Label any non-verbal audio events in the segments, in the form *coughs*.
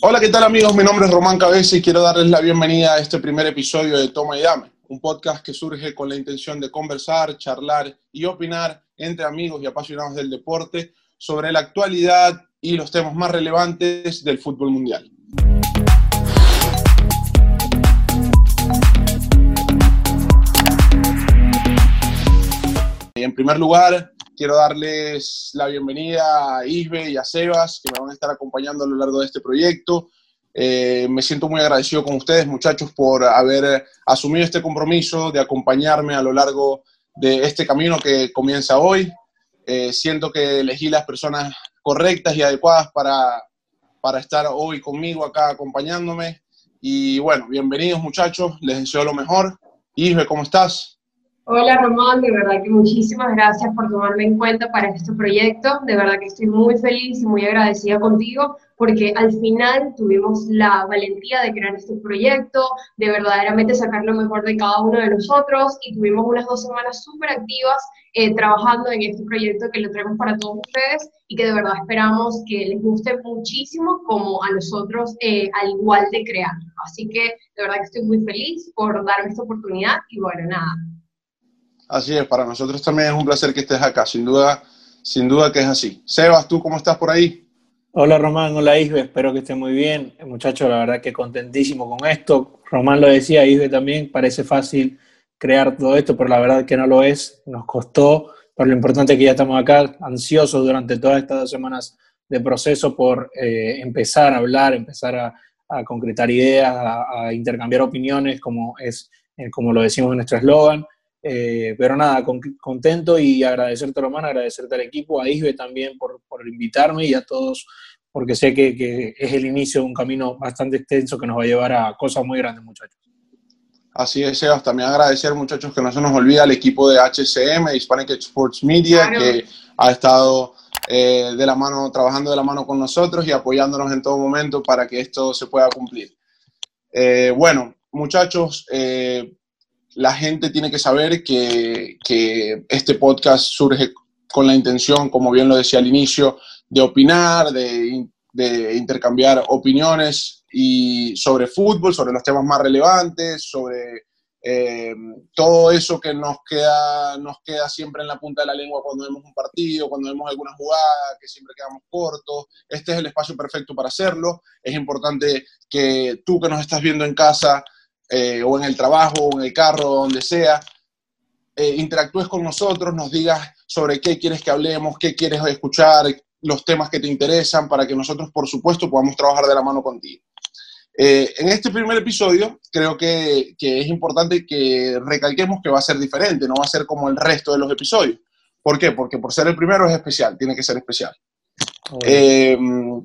Hola, ¿qué tal amigos? Mi nombre es Román Cabeza y quiero darles la bienvenida a este primer episodio de Toma y Dame, un podcast que surge con la intención de conversar, charlar y opinar entre amigos y apasionados del deporte sobre la actualidad y los temas más relevantes del fútbol mundial. En primer lugar, quiero darles la bienvenida a Isbe y a Sebas, que me van a estar acompañando a lo largo de este proyecto. Eh, me siento muy agradecido con ustedes, muchachos, por haber asumido este compromiso de acompañarme a lo largo de este camino que comienza hoy. Eh, siento que elegí las personas correctas y adecuadas para, para estar hoy conmigo acá acompañándome. Y bueno, bienvenidos muchachos, les deseo lo mejor. Isbe, ¿cómo estás? Hola Román, de verdad que muchísimas gracias por tomarme en cuenta para este proyecto. De verdad que estoy muy feliz y muy agradecida contigo porque al final tuvimos la valentía de crear este proyecto, de verdaderamente sacar lo mejor de cada uno de nosotros y tuvimos unas dos semanas súper activas eh, trabajando en este proyecto que lo traemos para todos ustedes y que de verdad esperamos que les guste muchísimo como a nosotros eh, al igual de crear. Así que de verdad que estoy muy feliz por darme esta oportunidad y bueno, nada, Así es, para nosotros también es un placer que estés acá, sin duda, sin duda que es así. Sebas, ¿tú cómo estás por ahí? Hola Román, hola Isbe, espero que esté muy bien. Muchachos, la verdad que contentísimo con esto. Román lo decía, Isbe también, parece fácil crear todo esto, pero la verdad que no lo es, nos costó, pero lo importante es que ya estamos acá, ansiosos durante todas estas dos semanas de proceso por eh, empezar a hablar, empezar a, concretar ideas, a, intercambiar opiniones, como, es, eh, como lo decimos en nuestro eslogan. Eh, pero nada, contento y agradecerte, Román, agradecerte al equipo, a Isbe también por, por invitarme y a todos, porque sé que, que, es el inicio de un camino bastante extenso que nos va a llevar a cosas muy grandes, muchachos. Así es, Sebas. También agradecer, muchachos, que no se nos olvida al equipo de HCM, Hispanic Sports Media, que ha estado eh, de la mano, trabajando de la mano con nosotros y apoyándonos en todo momento para que esto se pueda cumplir. Eh, bueno, muchachos, la gente tiene que saber que, este podcast surge con la intención, como bien lo decía al inicio, de opinar, de, intercambiar opiniones y sobre fútbol, sobre los temas más relevantes, sobre eh, todo eso que nos queda, nos queda siempre en la punta de la lengua cuando vemos un partido, cuando vemos alguna jugada, que siempre quedamos cortos. Este es el espacio perfecto para hacerlo. Es importante que tú que nos estás viendo en casa eh, o en el trabajo, o en el carro, donde sea, eh, interactúes con nosotros, nos digas sobre qué quieres que hablemos, qué quieres escuchar, los temas que te interesan, para que nosotros, por supuesto, podamos trabajar de la mano contigo. Eh, en este primer episodio, creo que, que, es importante que recalquemos que va a ser diferente, no va a ser como el resto de los episodios. ¿Por qué? Porque por ser el primero es especial, tiene que ser especial.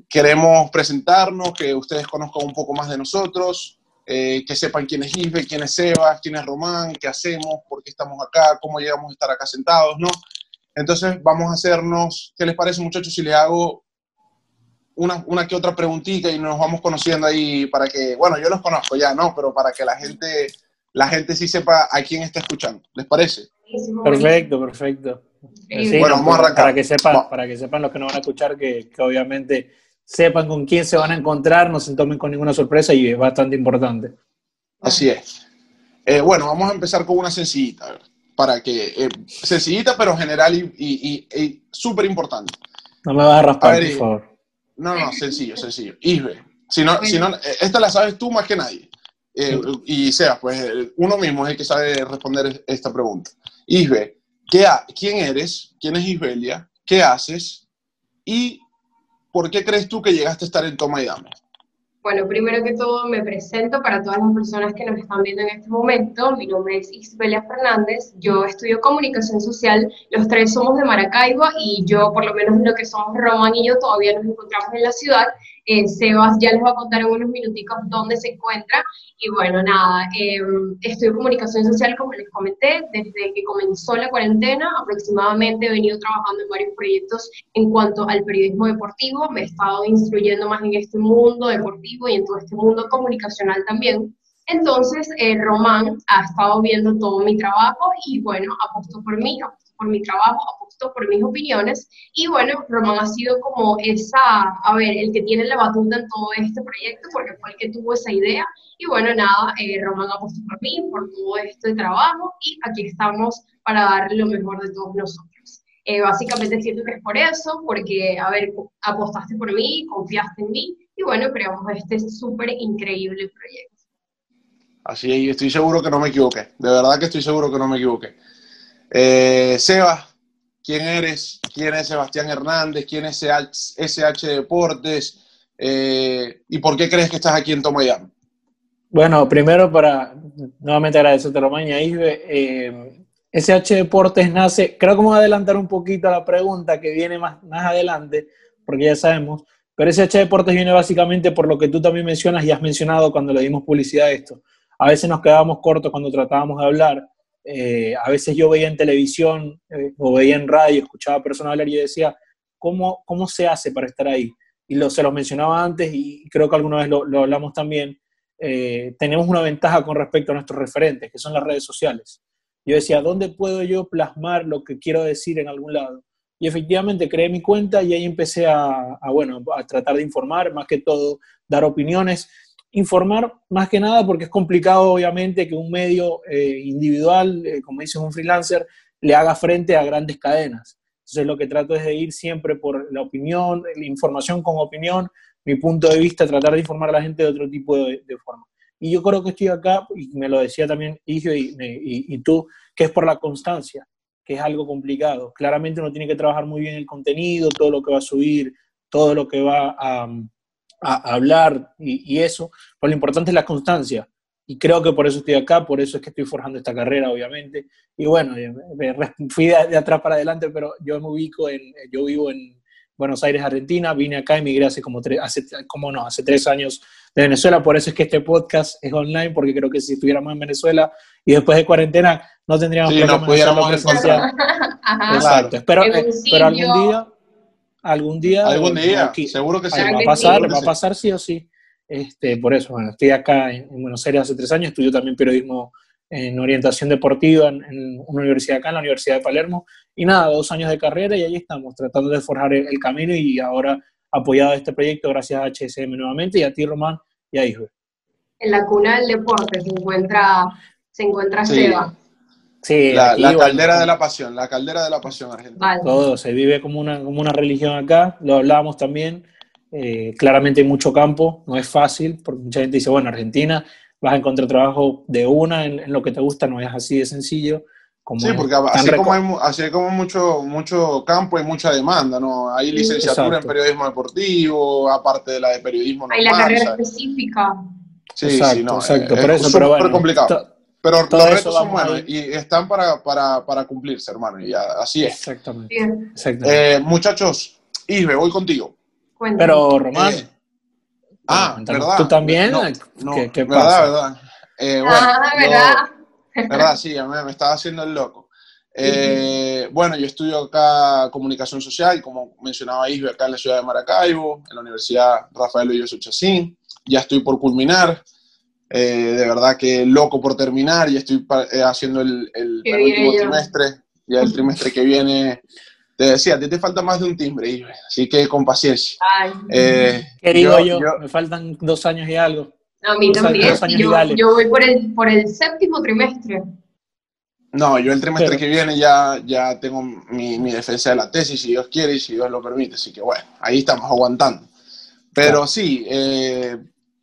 queremos presentarnos, que ustedes conozcan un poco más de nosotros, eh, que sepan quién es Isbe, quién es Sebas, quién es Román, qué hacemos, por qué estamos acá, cómo llegamos a estar acá sentados, ¿no? Entonces vamos a hacernos, ¿qué les parece muchachos si les hago una, una que otra preguntita y nos vamos conociendo ahí para que, bueno, yo los conozco ya, ¿no? Pero para que la gente, la gente sí sepa a quién está escuchando, ¿les parece? Perfecto, perfecto. bueno, vamos a arrancar. Para que sepan, para que sepan los que nos van a escuchar que, que obviamente sepan con quién se van a encontrar, no se tomen con ninguna sorpresa y es bastante importante. Así es. Eh, bueno, vamos a empezar con una sencillita, para que, eh, sencillita pero general y, súper importante. No me vas a raspar, por favor. No, no, sencillo, sencillo. Isbe, si no, si no, eh, esta la sabes tú más que nadie. Y sea, pues uno mismo es el que sabe responder esta pregunta. Isbe, ¿qué ¿quién eres? ¿Quién es Isbelia? ¿Qué haces? Y ¿por qué crees tú que llegaste a estar en Toma y Dame? Bueno, primero que todo me presento para todas las personas que nos están viendo en este momento. Mi nombre es Isbelia Fernández, yo estudio comunicación social, los tres somos de Maracaibo y yo, por lo menos lo que somos Román y yo, todavía nos encontramos en la ciudad. Eh, Sebas ya les va a contar en unos minuticos dónde se encuentra. Y bueno, nada, eh, estudio comunicación social, como les comenté, desde que comenzó la cuarentena, aproximadamente he venido trabajando en varios proyectos en cuanto al periodismo deportivo, me he estado instruyendo más en este mundo deportivo y en todo este mundo comunicacional también. Entonces, eh, Román ha estado viendo todo mi trabajo y bueno, apostó por mí, apostó por mi trabajo, aposto por mis opiniones. Y bueno, Román ha sido como esa, a ver, el que tiene la batuta en todo este proyecto, porque fue el que tuvo esa idea. Y bueno, nada, eh, Román apostó por mí, por todo este trabajo, y aquí estamos para dar lo mejor de todos nosotros. Eh, básicamente siento que es por eso, porque, a ver, apostaste por mí, confiaste en mí, y bueno, creamos este súper increíble proyecto. Así es, estoy seguro que no me equivoqué. De verdad que estoy seguro que no me equivoqué. Eh, Seba, ¿quién eres? ¿Quién es Sebastián Hernández? ¿Quién es SH Deportes? Eh, ¿Y por qué crees que estás aquí en Tomayam? Bueno, primero para nuevamente agradecerte, Román y Isbe. Eh, SH Deportes nace, creo que vamos a adelantar un poquito a la pregunta que viene más, más adelante, porque ya sabemos, pero SH Deportes viene básicamente por lo que tú también mencionas y has mencionado cuando le dimos publicidad a esto a veces nos quedábamos cortos cuando tratábamos de hablar. Eh, a veces yo veía en televisión eh, o veía en radio, escuchaba personas hablar y yo decía, ¿cómo, ¿cómo se hace para estar ahí? Y lo, se los mencionaba antes y creo que alguna vez lo, hablamos también. Eh, tenemos una ventaja con respecto a nuestros referentes, que son las redes sociales. Yo decía, ¿dónde puedo yo plasmar lo que quiero decir en algún lado? Y efectivamente creé mi cuenta y ahí empecé a, a, bueno, a tratar de informar, más que todo, dar opiniones informar más que nada porque es complicado, obviamente, que un medio eh, individual, eh, como dice un freelancer, le haga frente a grandes cadenas. Entonces lo que trato es de ir siempre por la opinión, la información con opinión, mi punto de vista, tratar de informar a la gente de otro tipo de, forma. Y yo creo que estoy acá, y me lo decía también Igio y, y, tú, que es por la constancia, que es algo complicado. Claramente uno tiene que trabajar muy bien el contenido, todo lo que va a subir, todo lo que va a, a, hablar y, eso, pues lo importante es la constancia. Y creo que por eso estoy acá, por eso es que estoy forjando esta carrera, obviamente. Y bueno, me, fui de, atrás para adelante, pero yo me ubico en, yo vivo en Buenos Aires, Argentina, vine acá, emigré hace como tres, hace, como no, hace tres años de Venezuela, por eso es que este podcast es online, porque creo que si estuviéramos en Venezuela y después de cuarentena no tendríamos sí, no pudiéramos. *laughs* Exacto, espero, pero algún día algún día. Algún día, seguro que sí. Va a pasar, va a pasar sí o sí. Este, por eso, bueno, estoy acá en, Buenos Aires hace tres años, estudio también periodismo en orientación deportiva en, una universidad acá, en la Universidad de Palermo, y nada, dos años de carrera y ahí estamos, tratando de forjar el, camino y ahora apoyado este proyecto gracias a HSM nuevamente y a ti, Román, y a Isbe. En la cuna del deporte se encuentra, se encuentra Seba. Sí, la, caldera de la pasión, la caldera de la pasión argentina. Todo, se vive como una, como una religión acá, lo hablábamos también, eh, claramente hay mucho campo, no es fácil, porque mucha gente dice, bueno, Argentina, vas a encontrar trabajo de una en, lo que te gusta, no es así de sencillo. Como sí, porque así como, hay, así como mucho, mucho campo y mucha demanda, ¿no? Hay licenciatura en periodismo deportivo, aparte de la de periodismo normal. Hay la carrera específica. Sí, exacto, sí, no, exacto. Es, es súper complicado. Pero los retos son buenos y están para, para, para, cumplirse, hermano, y así es. Exactamente. Eh, muchachos, Isbe, voy contigo. Pero, Román. Eh, ah, ¿verdad? ¿Tú también? No, ¿Qué, verdad, pasa? verdad. Eh, bueno, ah, ¿verdad? verdad, sí, me, me, estaba haciendo el loco. Eh, bueno, yo estudio acá comunicación social, como mencionaba Isbe, acá en la ciudad de Maracaibo, en la Universidad Rafael Belloso Chacín. Ya estoy por culminar. Eh, de verdad que loco por terminar y estoy eh, haciendo el, el último trimestre, ya el trimestre que viene. Te decía, te, te falta más de un timbre, así que con paciencia. Eh, ¿Qué digo yo, Me faltan dos años y algo. No, a mí también. Yo, yo, voy por el, por el séptimo trimestre. No, yo el trimestre que viene ya, ya tengo mi, mi, defensa de la tesis, si Dios quiere y si Dios lo permite. Así que bueno, ahí estamos aguantando. Pero sí, eh,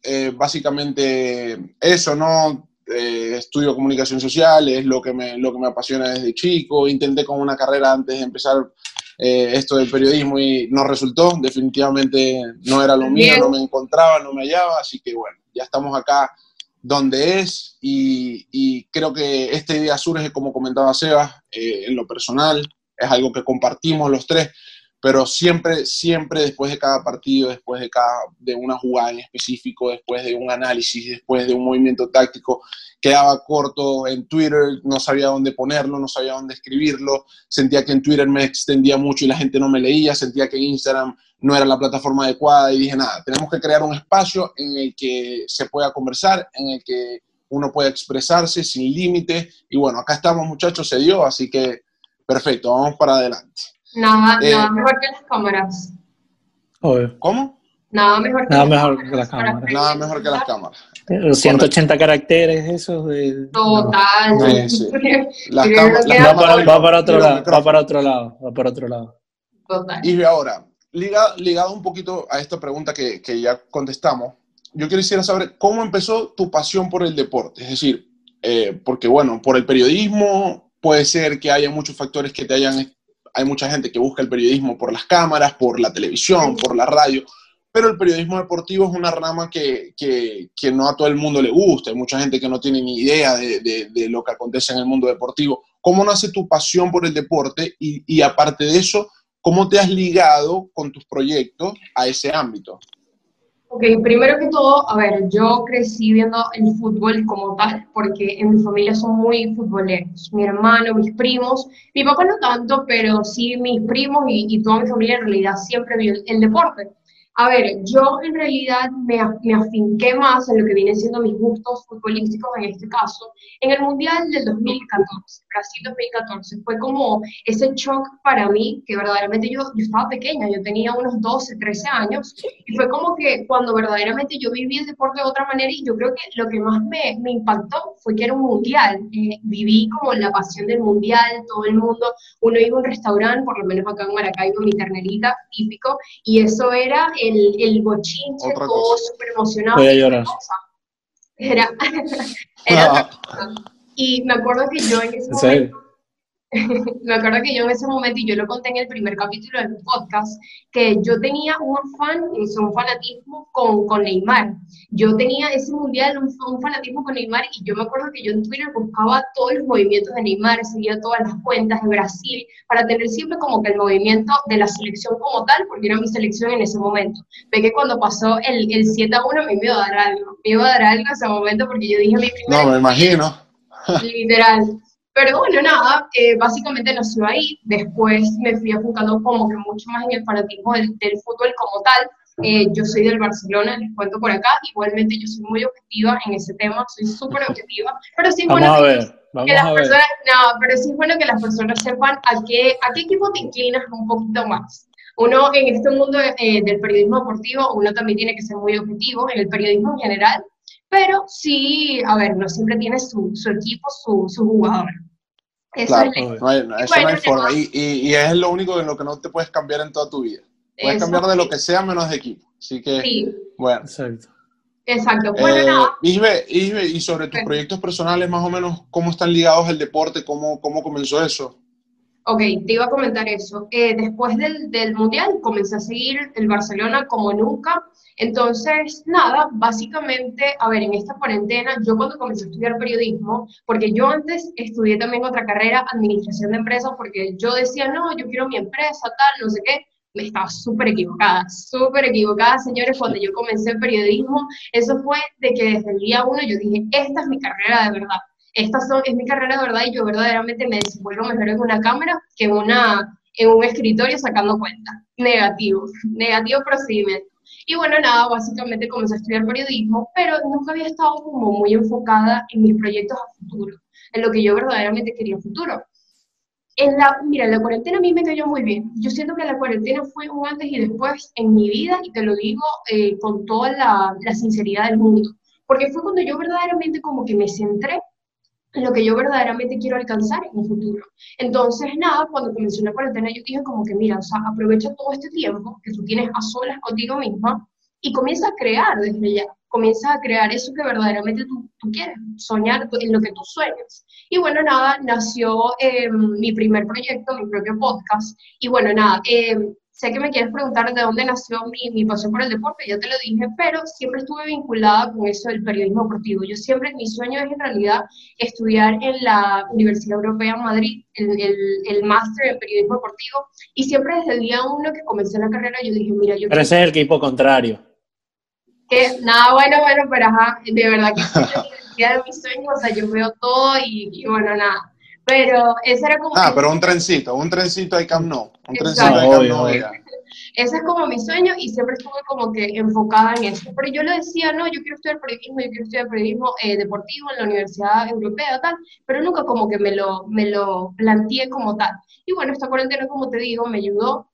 eh, básicamente eso, ¿no? Eh, estudio comunicación social, es lo que, me, lo que me apasiona desde chico. Intenté con una carrera antes de empezar eh, esto del periodismo y no resultó. Definitivamente no era lo mío, no me encontraba, no me hallaba. Así que bueno, ya estamos acá donde es y, y creo que esta idea surge, como comentaba Sebas, en lo personal. Es algo que compartimos los tres pero siempre, siempre después de cada partido, después de, cada, de una jugada en específico, después de un análisis, después de un movimiento táctico, quedaba corto en Twitter, no sabía dónde ponerlo, no sabía dónde escribirlo, sentía que en Twitter me extendía mucho y la gente no me leía, sentía que Instagram no era la plataforma adecuada y dije, nada, tenemos que crear un espacio en el que se pueda conversar, en el que uno pueda expresarse sin límite y bueno, acá estamos muchachos, se dio, así que perfecto, vamos para adelante. Nada, eh, nada mejor que las cámaras. ¿Cómo? Nada mejor que, nada las, mejor que las cámaras. Nada mejor que las cámaras. Los 180 caracteres, esos de. Total. Sí, sí. *laughs* Las cámaras, va, para, otro lado, va para otro lado, va para otro lado. Total. Y ahora, ligado, ligado un poquito a esta pregunta que, que ya contestamos, yo quisiera saber cómo empezó tu pasión por el deporte. Es decir, eh, porque bueno, por el periodismo puede ser que haya muchos factores que te hayan... Hay mucha gente que busca el periodismo por las cámaras, por la televisión, por la radio, pero el periodismo deportivo es una rama que, que, no a todo el mundo le gusta. Hay mucha gente que no tiene ni idea de, de, lo que acontece en el mundo deportivo. ¿Cómo nace tu pasión por el deporte? Y aparte de eso, ¿cómo te has ligado con tus proyectos a ese ámbito? Ok, primero que todo, a ver, yo crecí viendo el fútbol como tal, porque en mi familia son muy futboleros. Mi hermano, mis primos, mi papá no tanto, pero sí mis primos y, y toda mi familia en realidad siempre vio el deporte. A ver, yo en realidad me, me, afinqué más en lo que vienen siendo mis gustos futbolísticos en este caso, en el Mundial del 2014, Brasil 2014. Fue como ese shock para mí, que verdaderamente yo, yo estaba pequeña, yo tenía unos 12, 13 años, y fue como que cuando verdaderamente yo viví el deporte de otra manera, y yo creo que lo que más me, me impactó fue que era un Mundial. Eh, viví como la pasión del Mundial, todo el mundo, uno iba a un restaurante, por lo menos acá en Maracaibo, mi ternerita, típico, y eso era el, el bochinche, todo súper emocionado. Voy a llorar. Era, *laughs* era y me acuerdo que yo en ese momento *laughs* me acuerdo que yo en ese momento, y yo lo conté en el primer capítulo del podcast, que yo tenía un fan, un fanatismo con, con Neymar. Yo tenía ese mundial, un, un, fanatismo con Neymar, y yo me acuerdo que yo en Twitter buscaba todos los movimientos de Neymar, seguía todas las cuentas de Brasil, para tener siempre como que el movimiento de la selección como tal, porque era mi selección en ese momento. Ve que cuando pasó el, el 7 a 1 me iba a dar algo, me iba a dar algo en ese momento, porque yo dije mi primer... No, me imagino. *laughs* Literal. Pero bueno, nada, eh, básicamente nació ahí. Después me fui enfocando como que mucho más en el fanatismo del, fútbol como tal. Eh, yo soy del Barcelona, les cuento por acá. Igualmente yo soy muy objetiva en ese tema, soy súper objetiva. Pero sí es bueno que, las personas, no, pero sí es bueno que las personas sepan a qué, a qué equipo te inclinas un poquito más. Uno en este mundo eh, del periodismo deportivo, uno también tiene que ser muy objetivo, en el periodismo en general, pero sí, a ver, no siempre tiene su, su equipo, su, su jugador. Eso claro, no hay, eso no hay forma. Y, y, es lo único en lo que no te puedes cambiar en toda tu vida. Puedes cambiar de lo que sea menos de equipo. Así que, sí. bueno. Exacto. Exacto. Bueno, eh, Isbe, y sobre tus proyectos personales, más o menos, ¿cómo están ligados al deporte? ¿Cómo, cómo comenzó eso? Ok, te iba a comentar eso. Eh, después del, del, Mundial comencé a seguir el Barcelona como nunca. Entonces, nada, básicamente, a ver, en esta cuarentena, yo cuando comencé a estudiar periodismo, porque yo antes estudié también otra carrera, administración de empresas, porque yo decía, no, yo quiero mi empresa, tal, no sé qué, me estaba súper equivocada, súper equivocada, señores, cuando yo comencé el periodismo, eso fue de que desde el día uno yo dije, esta es mi carrera de verdad, esta son, es mi carrera de verdad y yo verdaderamente me desenvuelvo mejor en una cámara que en, una, en un escritorio sacando cuentas. Negativo, negativo procedimiento. Y bueno, nada, básicamente comencé a estudiar periodismo, pero nunca había estado como muy enfocada en mis proyectos a futuro, en lo que yo verdaderamente quería a futuro. En la, mira, la cuarentena a mí me cayó muy bien. Yo siento que la cuarentena fue un antes y después en mi vida, y te lo digo eh, con toda la, la sinceridad del mundo, porque fue cuando yo verdaderamente como que me centré en lo que yo verdaderamente quiero alcanzar en un futuro. Entonces, nada, cuando comencé la cuarentena, yo dije como que, mira, o sea, aprovecha todo este tiempo que tú tienes a solas contigo misma y comienza a crear desde ya. Comienza a crear eso que verdaderamente tú, quieres, soñar en lo que tú sueñas. Y bueno, nada, nació eh, mi primer proyecto, mi propio podcast. Y bueno, nada, eh, Sé que me quieres preguntar de dónde nació mi, mi pasión por el deporte, ya te lo dije, pero siempre estuve vinculada con eso del periodismo deportivo. Yo siempre, mi sueño es en realidad estudiar en la Universidad Europea en Madrid, el, el, el máster en periodismo deportivo, y siempre desde el día uno que comencé la carrera yo dije, mira, yo... Pero ese es el equipo contrario. Que, nada, bueno, bueno, pero ajá, de verdad que es la *laughs* de mis sueños, o sea, yo veo todo y, y bueno, nada pero ese era como... Ah, pero un trencito, un trencito hay Camp Nou. Un trencito hay Camp Nou. ese es como mi sueño y siempre estuve como que enfocada en eso. Pero yo le decía, no, yo quiero estudiar periodismo, yo quiero estudiar periodismo eh, deportivo en la Universidad Europea, tal, pero nunca como que me lo, me lo planteé como tal. Y bueno, esta cuarentena, como te digo, me ayudó.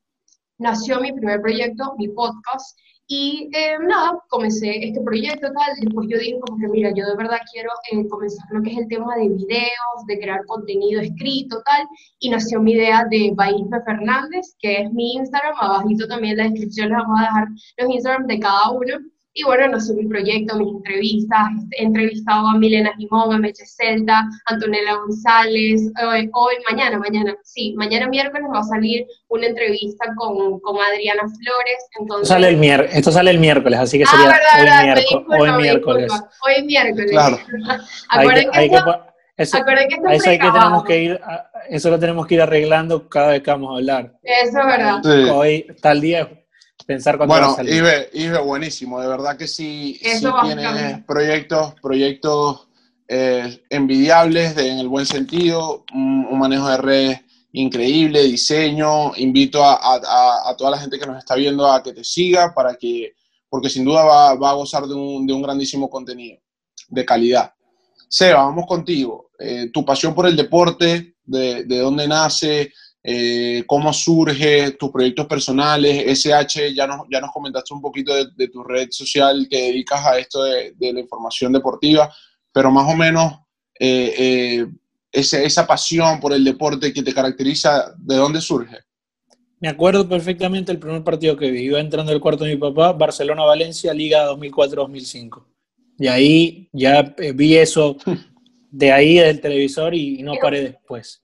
Nació mi primer proyecto, mi podcast, y eh, nada, comencé este proyecto tal, después yo dije como que mira, yo de verdad quiero eh, comenzar lo que es el tema de videos, de crear contenido escrito tal, y nació mi idea de Baisme Fernández, que es mi Instagram, abajito también en la descripción les vamos a dejar los Instagram de cada uno, y bueno, no sé, mi proyecto, mis entrevistas, he entrevistado a Milena Jimón, a Meche Celta, Antonella González, hoy, hoy, mañana, mañana, sí, mañana miércoles va a salir una entrevista con, con Adriana Flores. Entonces, esto, sale el mier esto sale el miércoles, así que sería ah, hoy, verdad, miércoles, hoy miércoles. Hoy miércoles. Claro. *laughs* Acuérdense que, que, eso, que, eso, hay que tenemos que ir, eso lo tenemos que ir arreglando cada vez que vamos a hablar. Eso es verdad. Sí. Hoy, tal día, pensar cuándo bueno, va a salir. Ibe, Ibe, buenísimo, de verdad que sí, sí tienes proyectos, proyectos eh, envidiables de, en el buen sentido, un, un, manejo de redes increíble, diseño, invito a, a, a, toda la gente que nos está viendo a que te siga para que, porque sin duda va, va a gozar de un, de un, grandísimo contenido de calidad. Seba, vamos contigo. Eh, tu pasión por el deporte, de, de dónde nace, eh, cómo surge, tus proyectos personales, SH, ya nos, ya nos comentaste un poquito de, de tu red social que dedicas a esto de, de, la información deportiva, pero más o menos eh, eh, ese, esa pasión por el deporte que te caracteriza, ¿de dónde surge? Me acuerdo perfectamente el primer partido que vi, iba entrando el cuarto de mi papá, Barcelona-Valencia, Liga 2004-2005. Y ahí ya vi eso de ahí del televisor y no paré después.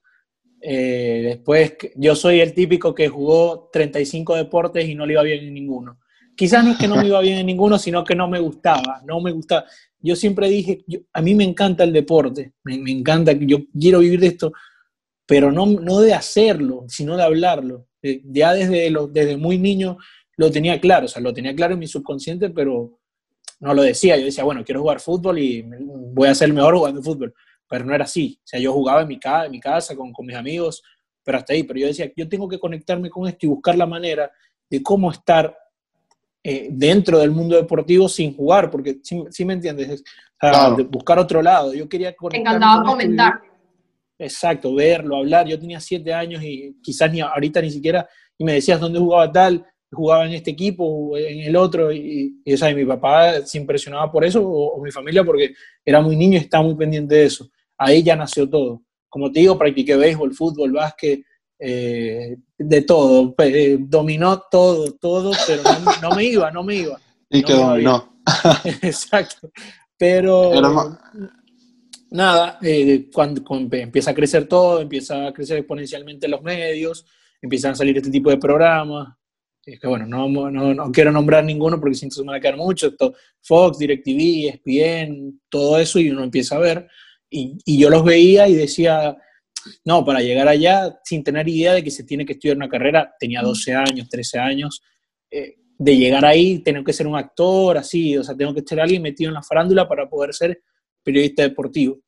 Eh, después, yo soy el típico que jugó 35 deportes y no le iba bien en ninguno. Quizás no es que no me iba bien en ninguno, sino que no me gustaba, no me gustaba. Yo siempre dije, a mí me encanta el deporte, me, me, encanta, yo quiero vivir de esto, pero no, no de hacerlo, sino de hablarlo. Eh, ya desde, desde muy niño lo tenía claro, o sea, lo tenía claro en mi subconsciente, pero no lo decía. Yo decía, bueno, quiero jugar fútbol y voy a ser mejor jugando fútbol pero no era así. O sea, yo jugaba en mi, casa, en mi casa con, con mis amigos, pero hasta ahí. Pero yo decía, yo tengo que conectarme con esto y buscar la manera de cómo estar eh, dentro del mundo deportivo sin jugar, porque sí, sí me entiendes, o sea, claro. buscar otro lado. Yo quería Te encantaba comentar. Exacto, verlo, hablar. Yo tenía siete años y quizás ni ahorita ni siquiera, y me decías dónde jugaba tal, jugaba en este equipo o en el otro, y, y, o sea, y mi papá se impresionaba por eso, o, o, mi familia, porque era muy niño y estaba muy pendiente de eso ahí ya nació todo. Como te digo, practiqué béisbol, fútbol, básquet, eh, de todo. Eh, dominó todo, todo, pero no, no, me iba, no me iba. *laughs* Y no que dominó. *laughs* Exacto. Pero, nada, eh, cuando, cuando, empieza a crecer todo, empieza a crecer exponencialmente los medios, empiezan a salir este tipo de programas. Es que bueno, no, no, no quiero nombrar ninguno porque siento que me va a quedar mucho. Esto, Fox, DirecTV, ESPN, todo eso, y uno empieza a ver y, y, yo los veía y decía, no, para llegar allá, sin tener idea de que se tiene que estudiar una carrera, tenía 12 años, 13 años, eh, de llegar ahí, tengo que ser un actor, así, o sea, tengo que ser alguien metido en la farándula para poder ser periodista deportivo.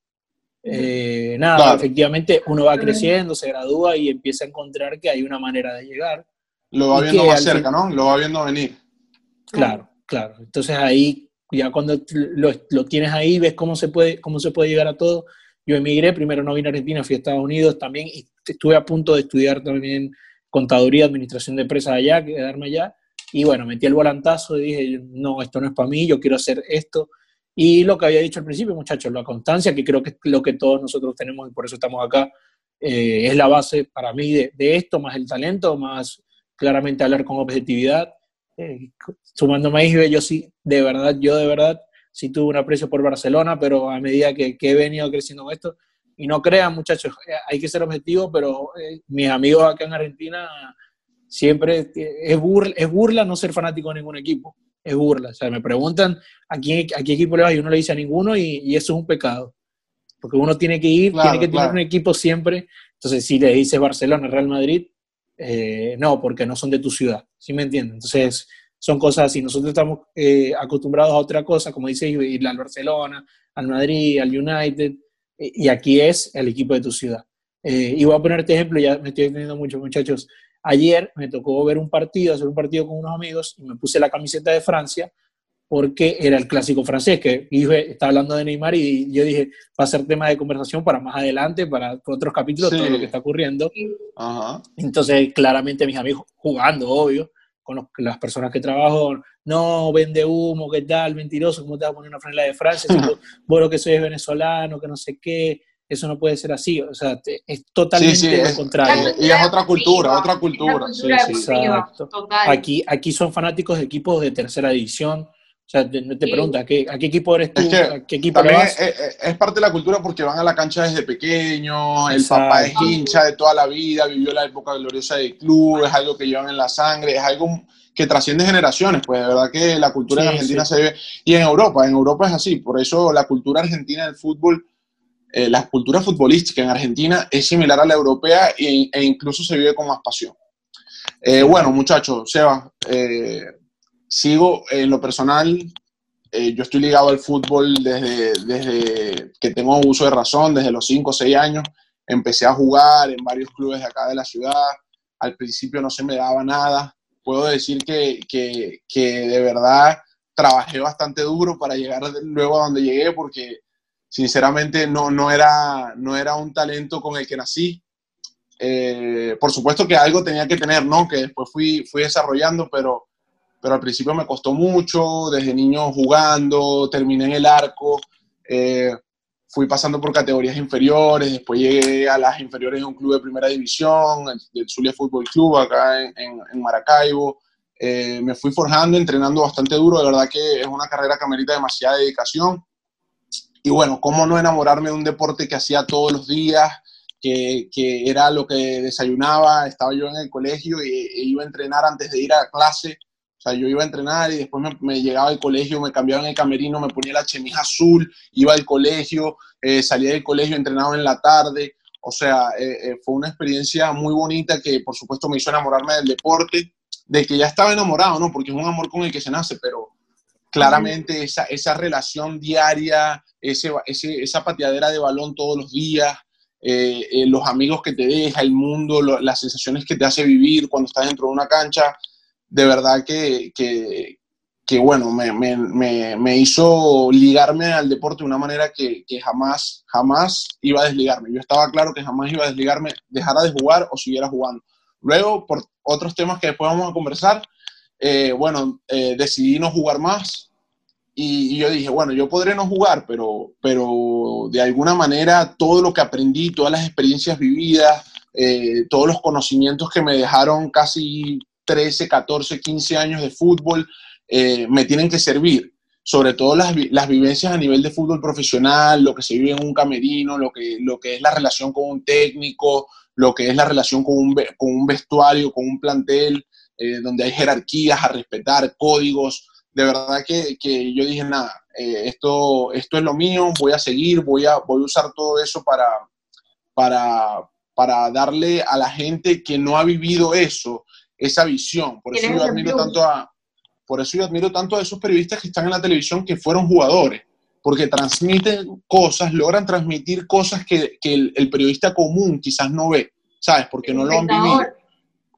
Eh, nada, claro. efectivamente uno va creciendo, se gradúa y empieza a encontrar que hay una manera de llegar. Lo va viendo más cerca, fin... ¿no? Lo va viendo venir. Claro, claro. Entonces ahí ya cuando lo, lo, tienes ahí, ves cómo se, puede, cómo se puede llegar a todo. Yo emigré, primero no vine a Argentina, fui a Estados Unidos también, y estuve a punto de estudiar también contaduría, administración de empresas allá, quedarme allá, y bueno, metí el volantazo y dije, no, esto no es para mí, yo quiero hacer esto. Y lo que había dicho al principio, muchachos, la constancia, que creo que es lo que todos nosotros tenemos y por eso estamos acá, eh, es la base para mí de, de, esto, más el talento, más claramente hablar con objetividad eh, sumándome a Isbe, yo sí, de verdad, yo de verdad sí tuve un aprecio por Barcelona, pero a medida que, que he venido creciendo con esto, y no crean muchachos, eh, hay que ser objetivo, pero eh, mis amigos acá en Argentina siempre es burla, es burla no ser fanático de ningún equipo, es burla, o sea, me preguntan a, quién, a qué equipo le vas y uno le dice a ninguno y, y eso es un pecado, porque uno tiene que ir, claro, tiene que claro. tener un equipo siempre, entonces si le dices Barcelona, Real Madrid, eh, no, porque no son de tu ciudad, ¿sí me entienden? Entonces, son cosas así. Nosotros estamos eh, acostumbrados a otra cosa, como dice, ir al Barcelona, al Madrid, al United, y aquí es el equipo de tu ciudad. Eh, y voy a ponerte ejemplo, ya me estoy entendiendo mucho, muchachos. ayer me tocó ver un partido, hacer un partido con unos amigos y me puse la camiseta de Francia porque era el clásico francés, que dije, está hablando de Neymar y yo dije, va a ser tema de conversación para más adelante, para otros capítulos, todo lo que está ocurriendo. Entonces, claramente mis amigos jugando, obvio, con las personas que trabajo, no, vende humo, ¿qué tal? Mentiroso, ¿cómo te vas a poner una franela de Francia? *laughs* vos, lo que soy es venezolano, que no sé qué, eso no puede ser así, o sea, es totalmente lo contrario. Y es otra cultura, otra cultura. sí, exacto. Aquí, aquí son fanáticos de equipos de tercera división, sea, te, te pregunta, ¿a qué, equipo eres tú? ¿A qué equipo también vas? Es, parte de la cultura porque van a la cancha desde pequeño, el papá es hincha de toda la vida, vivió la época gloriosa del club, es algo que llevan en la sangre, es algo que trasciende generaciones, pues de verdad que la cultura en Argentina se vive, y en Europa, en Europa es así, por eso la cultura argentina del fútbol, eh, la cultura futbolística en Argentina es similar a la europea e, e incluso se vive con más pasión. Eh, bueno, muchachos, Seba, eh, sigo en lo personal, eh, yo estoy ligado al fútbol desde, desde que tengo uso de razón, desde los 5 o 6 años. Empecé a jugar en varios clubes de acá de la ciudad. Al principio no se me daba nada. Puedo decir que, que, que de verdad trabajé bastante duro para llegar luego a donde llegué porque sinceramente no, no, era, no era un talento con el que nací. Eh, por supuesto que algo tenía que tener, ¿no? Que después fui, fui desarrollando, pero pero al principio me costó mucho, desde niño jugando, terminé en el arco, eh, fui pasando por categorías inferiores, después llegué a las inferiores de un club de primera división, el, Zulia Fútbol Club, acá en, Maracaibo. Eh, me fui forjando, entrenando bastante duro, de verdad que es una carrera que amerita demasiada dedicación. Y bueno, ¿cómo no enamorarme de un deporte que hacía todos los días, que, que era lo que desayunaba? Estaba yo en el colegio e iba a entrenar antes de ir a clase o sea, yo iba a entrenar y después me, llegaba al colegio, me cambiaba en el camerino, me ponía la chemise azul, iba al colegio, eh, salía del colegio, entrenaba en la tarde. O sea, eh, eh, fue una experiencia muy bonita que por supuesto me hizo enamorarme del deporte, de que ya estaba enamorado, ¿no? Porque es un amor con el que se nace, pero claramente esa, esa relación diaria, ese, ese, esa pateadera de balón todos los días, los amigos que te deja, el mundo, las sensaciones que te hace vivir cuando estás dentro de una cancha, de verdad que, que, bueno, me, me, me, hizo ligarme al deporte de una manera que, que, jamás, jamás iba a desligarme. Yo estaba claro que jamás iba a desligarme, dejara de jugar o siguiera jugando. Luego, por otros temas que después vamos a conversar, eh, bueno, eh, decidí no jugar más y, yo dije, bueno, yo podré no jugar, pero, pero de alguna manera todo lo que aprendí, todas las experiencias vividas, eh, todos los conocimientos que me dejaron casi 13, 14, 15 años de fútbol eh, me tienen que servir. Sobre todo las, las, vivencias a nivel de fútbol profesional, lo que se vive en un camerino, lo que, lo que es la relación con un técnico, lo que es la relación con un, con un vestuario, con un plantel, eh, donde hay jerarquías a respetar, códigos. De verdad que, que yo dije, nada, eh, esto, esto es lo mío, voy a seguir, voy a, voy a usar todo eso para, para, para darle a la gente que no ha vivido eso esa visión. Por eso yo admiro tanto a, por eso yo admiro tanto a esos periodistas que están en la televisión que fueron jugadores, porque transmiten cosas, logran transmitir cosas que, que el, periodista común quizás no ve, ¿sabes? Porque no lo han vivido.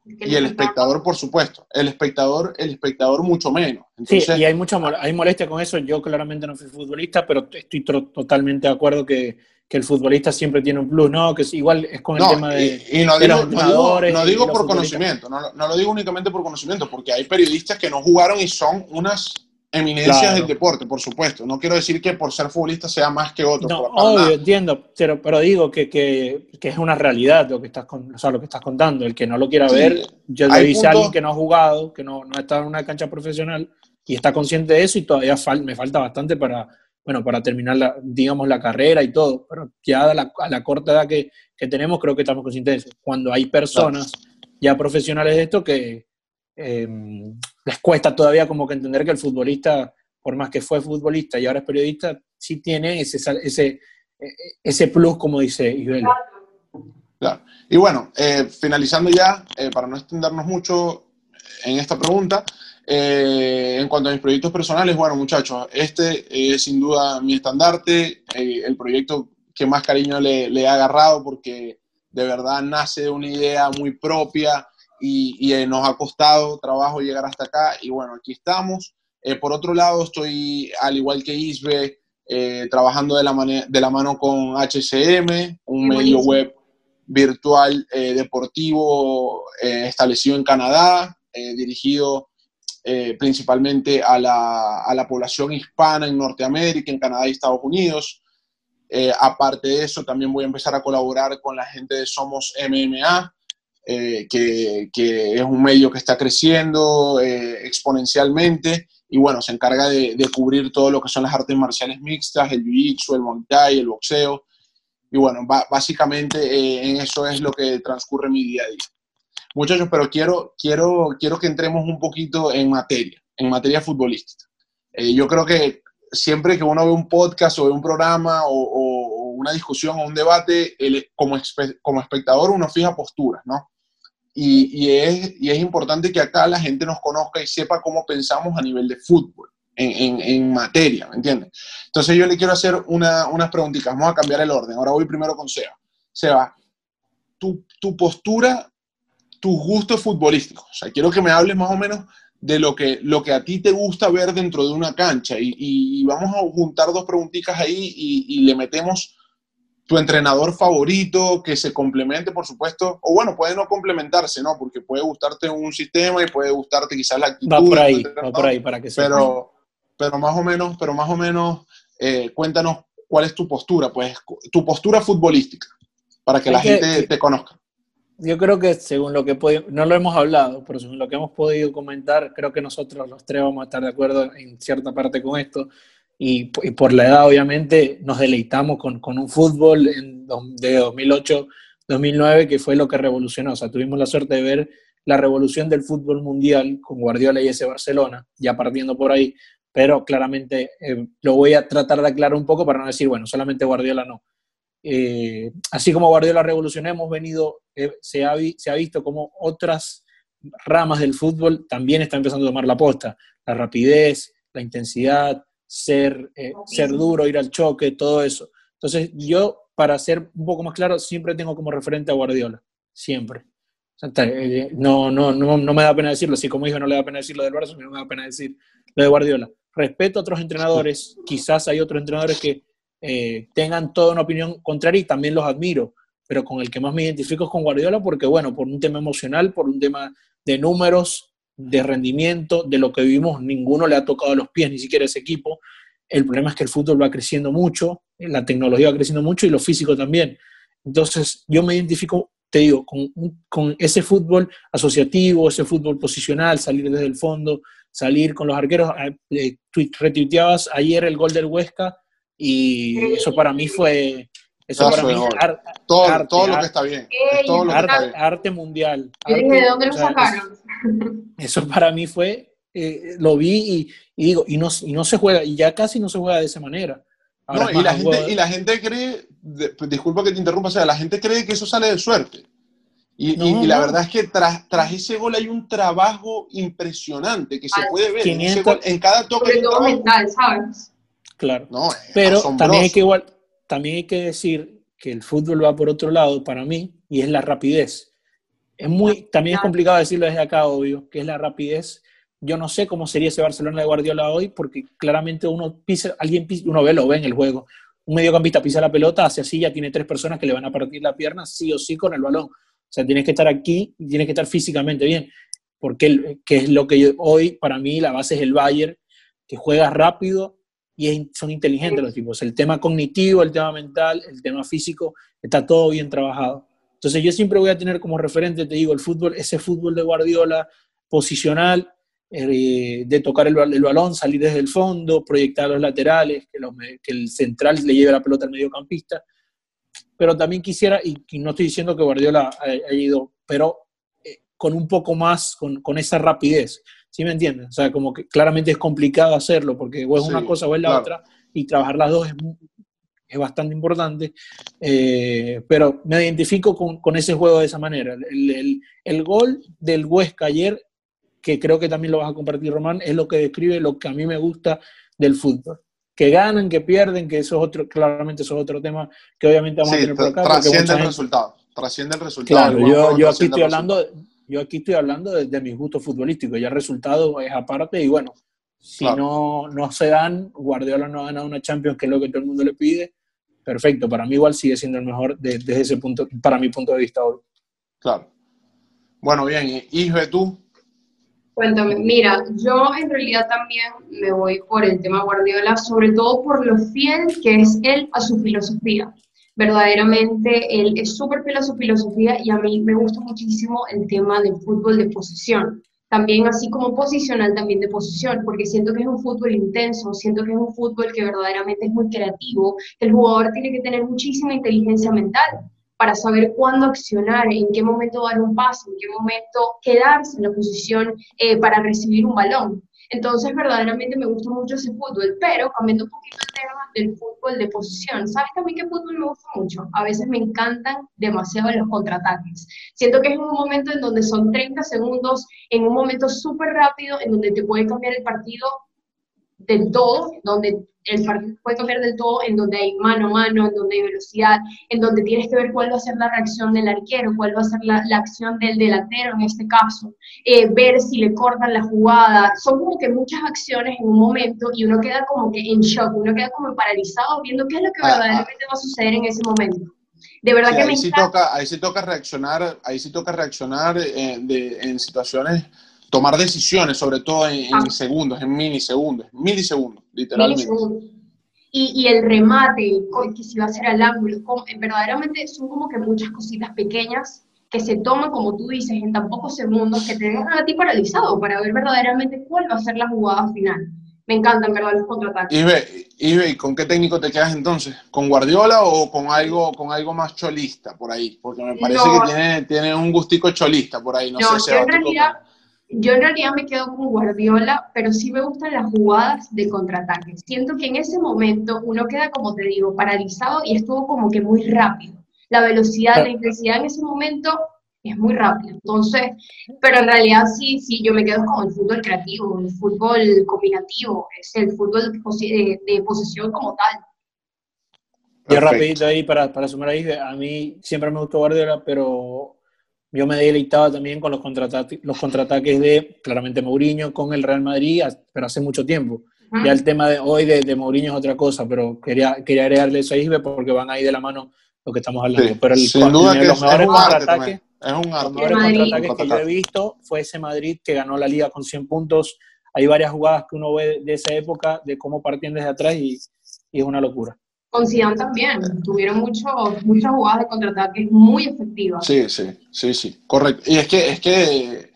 Y el espectador, por supuesto. El espectador, el espectador mucho menos. sí, y hay mucha hay molestia con eso. Yo claramente no fui futbolista, pero estoy totalmente de acuerdo que, que el futbolista siempre tiene un plus, ¿no? Que igual es con el tema de, y, no digo, No digo, por conocimiento, no, no, lo digo únicamente por conocimiento, porque hay periodistas que no jugaron y son unas eminencias del deporte, por supuesto. No quiero decir que por ser futbolista sea más que otro. No, obvio, entiendo, pero, pero digo que, que, que, es una realidad lo que, estás con, o sea, lo que estás contando. El que no lo quiera ver, yo le dice a alguien que no ha jugado, que no, no ha estado en una cancha profesional y está consciente de eso y todavía me falta bastante para bueno, para terminar, la, digamos, la carrera y todo, pero ya a la, a la corta edad que, que, tenemos, creo que estamos conscientes de eso. Cuando hay personas ya profesionales de esto que eh, les cuesta todavía como que entender que el futbolista, por más que fue futbolista y ahora es periodista, sí tiene ese, ese, ese plus, como dice Isabel. Claro. Y bueno, eh, finalizando ya, eh, para no extendernos mucho en esta pregunta, eh, en cuanto a mis proyectos personales, bueno, muchachos, este es sin duda mi estandarte, eh, el proyecto que más cariño le, he agarrado porque de verdad nace de una idea muy propia y, eh, nos ha costado trabajo llegar hasta acá y bueno, aquí estamos. Eh, por otro lado, estoy, al igual que Isbe, eh, trabajando de la, de la mano con HCM, un medio web virtual deportivo establecido en Canadá, dirigido principalmente a la, a la, población hispana en Norteamérica, en Canadá y Estados Unidos. aparte de eso, también voy a empezar a colaborar con la gente de Somos MMA, eh, que, es un medio que está creciendo eh, exponencialmente y bueno, se encarga de, cubrir todo lo que son las artes marciales mixtas, el jiu-jitsu, el muay thai, el boxeo. Y bueno, básicamente eh, en eso es lo que transcurre mi día a día. Muchachos, pero quiero, quiero, quiero que entremos un poquito en materia, en materia futbolística. yo creo que siempre que uno ve un podcast o ve un programa o, una discusión o un debate, como, como espectador uno fija posturas, ¿no? Y, es, y, es, importante que acá la gente nos conozca y sepa cómo pensamos a nivel de fútbol, en, en, materia, ¿me entiendes? Entonces yo le quiero hacer una, unas preguntitas, vamos a cambiar el orden. Ahora voy primero con Seba. Seba, tu, tu postura, tus gustos futbolísticos. O sea, quiero que me hables más o menos de lo que, lo que a ti te gusta ver dentro de una cancha. Y, y vamos a juntar dos preguntitas ahí y, y le metemos tu entrenador favorito, que se complemente, por supuesto, o bueno, puede no complementarse, ¿no? Porque puede gustarte un sistema y puede gustarte quizás la actitud. Va por ahí, va por ahí, para que pero, pero más o menos, pero más o menos, eh, cuéntanos cuál es tu postura, pues, tu postura futbolística, para que la gente te conozca. Yo creo que según lo que no lo hemos hablado, pero según lo que hemos podido comentar, creo que nosotros los tres vamos a estar de acuerdo en cierta parte con esto y, por la edad obviamente nos deleitamos con, con un fútbol en, de 2008-2009 que fue lo que revolucionó. O sea, tuvimos la suerte de ver la revolución del fútbol mundial con Guardiola y ese Barcelona, ya partiendo por ahí, pero claramente eh, lo voy a tratar de aclarar un poco para no decir, bueno, solamente Guardiola no. Eh, así como Guardiola revolucionó, hemos venido, eh, se, ha, se ha visto como otras ramas del fútbol también están empezando a tomar la posta. La rapidez, la intensidad, ser, eh, ser duro, ir al choque, todo eso. Entonces, yo, para ser un poco más claro, siempre tengo como referente a Guardiola, siempre. Eh, no, no, no, no me da pena decirlo, así como dijo, no le da pena decirlo del Barça, no me da pena decir lo de Guardiola. Respeto a otros entrenadores, quizás hay otros entrenadores que eh, tengan toda una opinión contraria y también los admiro, pero con el que más me identifico es con Guardiola porque, bueno, por un tema emocional, por un tema de números, de rendimiento, de lo que vivimos, ninguno le ha tocado los pies, ni siquiera ese equipo. El problema es que el fútbol va creciendo mucho, la tecnología va creciendo mucho y lo físico también. Entonces, yo me identifico, te digo, con, ese fútbol asociativo, ese fútbol posicional, salir desde el fondo, salir con los arqueros. Eh, retuiteabas ayer el gol del Huesca y eso para mí fue eso para mí todo, todo lo que está bien. arte, mundial. ¿De dónde lo sacaron? Eso, para mí fue, eh, lo vi y, digo, y no, y no se juega, y ya casi no se juega de esa manera. no, y la, gente, y la gente cree, disculpa que te interrumpa, o sea, la gente cree que eso sale de suerte. Y, y, la verdad es que tras, tras ese gol hay un trabajo impresionante que se puede ver. en cada toque. mental, ¿sabes? Claro. Pero también hay que igual, también hay que decir que el fútbol va por otro lado para mí y es la rapidez. Es muy, también es complicado decirlo desde acá, obvio, que es la rapidez. Yo no sé cómo sería ese Barcelona de Guardiola hoy, porque claramente uno pisa, alguien pisa, uno ve, lo ve en el juego. Un mediocampista pisa la pelota, hace así, ya tiene tres personas que le van a partir la pierna, sí o sí, con el balón. O sea, tienes que estar aquí y tienes que estar físicamente bien. Porque que es lo que hoy, para mí, la base es el Bayern, que juega rápido, y son inteligentes los tipos. El tema cognitivo, el tema mental, el tema físico, está todo bien trabajado. Entonces yo siempre voy a tener como referente, te digo, el fútbol, ese fútbol de Guardiola posicional, eh, de tocar el, balón, salir desde el fondo, proyectar los laterales, que, que, el central le lleve la pelota al mediocampista. Pero también quisiera, y, no estoy diciendo que Guardiola haya ido, pero eh, con un poco más, con, con esa rapidez. ¿Sí me entiendes? O sea, como que claramente es complicado hacerlo porque o es una cosa o es la otra y trabajar las dos es, es bastante importante. Eh, pero me identifico con, con, ese juego de esa manera. El, el, el, gol del Huesca ayer, que creo que también lo vas a compartir, Román, es lo que describe lo que a mí me gusta del fútbol. Que ganan, que pierden, que eso es otro, claramente eso es otro tema que obviamente vamos a tener por acá. Trasciende el resultado. Trasciende el resultado. Claro, yo, yo aquí estoy hablando Yo aquí estoy hablando de, de mis gustos futbolísticos, ya el resultado es aparte y bueno, si no, no se dan, Guardiola no ha ganado una Champions, que es lo que todo el mundo le pide, perfecto, para mí igual sigue siendo el mejor desde ese punto, para mi punto de vista Claro. Bueno, bien, Isbe, tú. Cuéntame, mira, yo en realidad también me voy por el tema Guardiola, sobre todo por lo fiel que es él a su filosofía. Verdaderamente, él es súper fiel a su filosofía y a mí me gusta muchísimo el tema del fútbol de posición. También así como posicional, también de posición, porque siento que es un fútbol intenso, siento que es un fútbol que verdaderamente es muy creativo, el jugador tiene que tener muchísima inteligencia mental para saber cuándo accionar, en qué momento dar un paso, en qué momento quedarse en la posición eh, para recibir un balón. Entonces, verdaderamente me gusta mucho ese fútbol, pero cambiando un poquito el tema del fútbol de posición, ¿sabes también qué fútbol me gusta mucho? A veces me encantan demasiado los contraataques. Siento que es un momento en donde son 30 segundos, en un momento súper rápido, en donde te puede cambiar el partido del todo, donde el partido puede cambiar del todo, en donde hay mano a mano, en donde hay velocidad, en donde tienes que ver cuál va a ser la reacción del arquero, cuál va a ser la, acción del delantero en este caso, eh, ver si le cortan la jugada. Son como que muchas acciones en un momento y uno queda como que en shock, uno queda como paralizado viendo qué es lo que ah, ah. verdaderamente va a suceder en ese momento. De verdad que ahí me sí toca, ahí sí toca reaccionar, ahí sí toca reaccionar eh, en situaciones tomar decisiones, sobre todo en, ah. segundos, en milisegundos, milisegundos, literalmente. Y, el remate, que si va a ser al ángulo, verdaderamente son como que muchas cositas pequeñas que se toman, como tú dices, en tan pocos segundos que te dejan a ti paralizado para ver verdaderamente cuál va a ser la jugada final. Me encantan, verdad, los contraataques. Y ve, ¿y con qué técnico te quedas entonces? ¿Con Guardiola o con algo, con algo más cholista por ahí? Porque me parece que tiene, tiene un gustico cholista por ahí. No, sé si en realidad, yo en realidad me quedo con Guardiola, pero sí me gustan las jugadas de contraataque. Siento que en ese momento uno queda, como te digo, paralizado y estuvo como que muy rápido. La velocidad, la intensidad en ese momento es muy rápida. Entonces, pero en realidad sí, sí, yo me quedo con el fútbol creativo, el fútbol combinativo, es el fútbol de, de posesión como tal. Yo rapidito ahí para, para sumar ahí, a mí siempre me gustó Guardiola, pero yo me deleitaba también con los, contraataques, los contraataques de, claramente, Mourinho con el Real Madrid, pero hace mucho tiempo. Ya el tema de hoy de, de, Mourinho es otra cosa, pero quería, quería agregarle eso a Isbe porque van ahí de la mano lo que estamos hablando. pero el, sin duda que los mejores contraataques, es un Los mejores contraataques que yo he visto fue ese Madrid que ganó la liga con 100 puntos. Hay varias jugadas que uno ve de esa época, de cómo partían desde atrás y, y es una locura. Con Zidane también, tuvieron mucho, muchas jugadas de contraataque muy efectivas. Sí, sí, sí, sí, correcto. Y es que, es que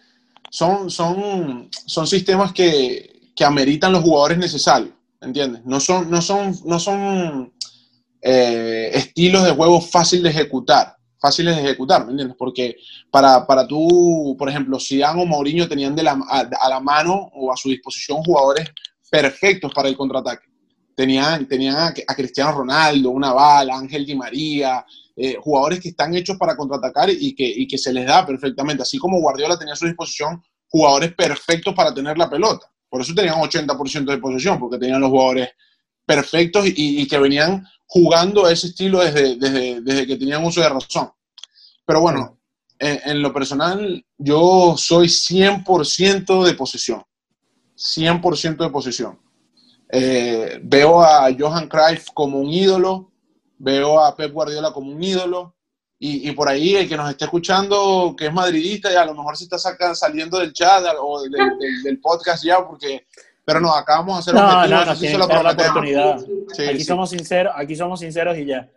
son, son, son sistemas que, que ameritan los jugadores necesarios, ¿entiendes? No son, no son, no son eh, estilos de juego fáciles de ejecutar, fáciles de ejecutar, ¿me entiendes? Porque para, para tú, por ejemplo, Zidane o Mourinho tenían de la, a la mano o a su disposición jugadores perfectos para el contraataque tenían, tenían a, Cristiano Ronaldo, una bala, Ángel Di María, eh, jugadores que están hechos para contraatacar y que, y que se les da perfectamente, así como Guardiola tenía a su disposición jugadores perfectos para tener la pelota. Por eso tenían 80% de posesión, porque tenían los jugadores perfectos y, que venían jugando ese estilo desde, desde, desde, que tenían uso de razón. Pero bueno, en, en lo personal, yo soy 100% de posesión. 100% de posesión. Eh, veo a Johan Cruyff como un ídolo, veo a Pep Guardiola como un ídolo, y, por ahí el que nos esté escuchando, que es madridista, y a lo mejor se está saliendo del chat o del, podcast ya, porque, pero no, acá vamos a hacer no, no, no, la oportunidad. aquí, Somos sinceros, aquí somos sinceros y ya.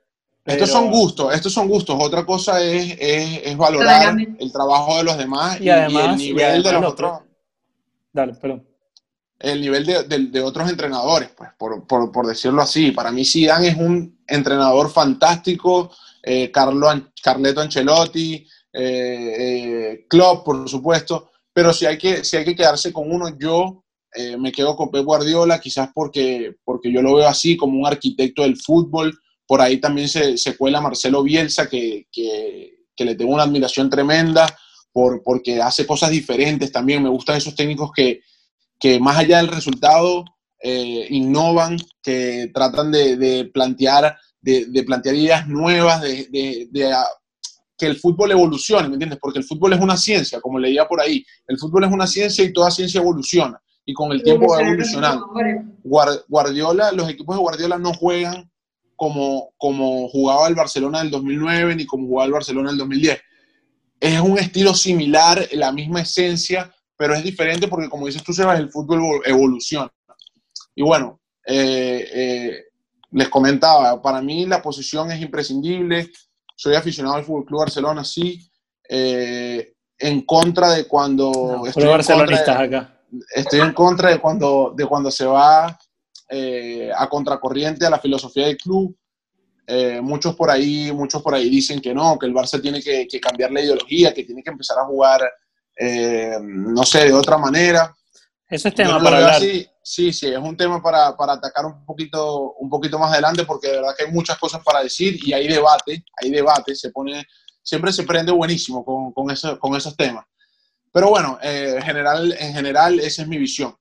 Estos son gustos, estos son gustos. Otra cosa es, es, valorar el trabajo de los demás y, el nivel de los otros. Dale, perdón el nivel de, otros entrenadores, pues, por, decirlo así. Para mí Zidane es un entrenador fantástico, eh, Carlo, Carleto Ancelotti, eh, eh, Klopp, por supuesto, pero si hay que, si hay que quedarse con uno, yo eh, me quedo con Pep Guardiola, quizás porque, porque yo lo veo así como un arquitecto del fútbol. Por ahí también se, se cuela Marcelo Bielsa, que, que, le tengo una admiración tremenda, por, porque hace cosas diferentes también. Me gustan esos técnicos que, que más allá del resultado eh, innovan, que tratan de, plantear, de, plantear ideas nuevas, de, que el fútbol evolucione, ¿me entiendes? Porque el fútbol es una ciencia, como leía por ahí. El fútbol es una ciencia y toda ciencia evoluciona. Y con el tiempo va evolucionando. Guardiola, los equipos de Guardiola no juegan como, como jugaba el Barcelona del 2009 ni como jugaba el Barcelona del 2010. Es un estilo similar, la misma esencia, pero es diferente porque, como dices tú, Sebas, el fútbol evoluciona. Y bueno, eh, eh, les comentaba, para mí la posición es imprescindible. Soy aficionado al Fútbol Club Barcelona, sí. Eh, en contra de cuando. estoy, barcelonistas acá. estoy en contra de cuando, de cuando se va a contracorriente a la filosofía del club. muchos por ahí muchos por ahí dicen que no, que el Barça tiene que, que cambiar la ideología, que tiene que empezar a jugar eh, no sé, de otra manera. Ese es tema para hablar. sí, sí, es un tema para, para, atacar un poquito, un poquito más adelante porque de verdad que hay muchas cosas para decir y hay debate, hay debate, se pone, siempre se prende buenísimo con, con, eso, con esos temas. Pero bueno, eh, en, general, en general esa es mi visión.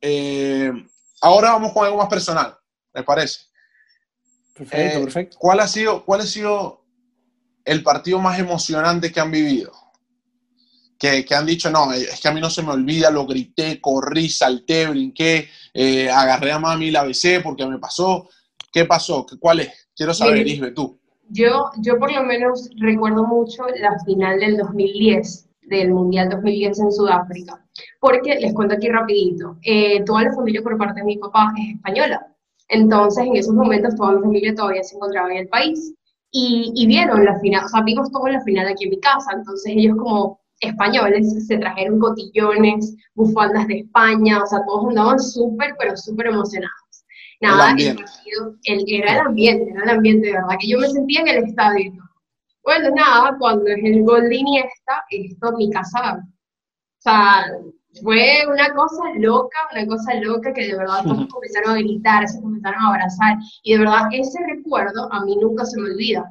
Eh, ahora vamos con algo más personal, me parece. Perfecto, perfecto. ¿cuál ha, sido, ¿Cuál ha sido el partido más emocionante que han vivido? Que, han dicho, no, es que a mí no se me olvida, lo grité, corrí, salté, brinqué, eh, agarré a mami la besé porque me pasó. ¿Qué pasó? ¿Cuál es? Quiero saber, Isbe, tú. Yo, yo por lo menos recuerdo mucho la final del 2010, del Mundial 2010 en Sudáfrica, porque les cuento aquí rapidito, eh, toda la familia por parte de mi papá es española, entonces en esos momentos toda mi familia todavía se encontraba en el país, y, y vieron la final, o sea, vimos toda la final aquí en mi casa, entonces ellos como españoles se trajeron cotillones, bufandas de España, o sea, todos andaban súper, pero súper emocionados. Nada, el, partido, el, era el ambiente, era el ambiente, de verdad, que yo me sentía en el estadio. Bueno, nada, cuando es el gol de Iniesta, esto mi casa, o sea, fue una cosa loca, una cosa loca que de verdad todos comenzaron a gritar, se comenzaron a abrazar, y de verdad ese recuerdo a mí nunca se me olvida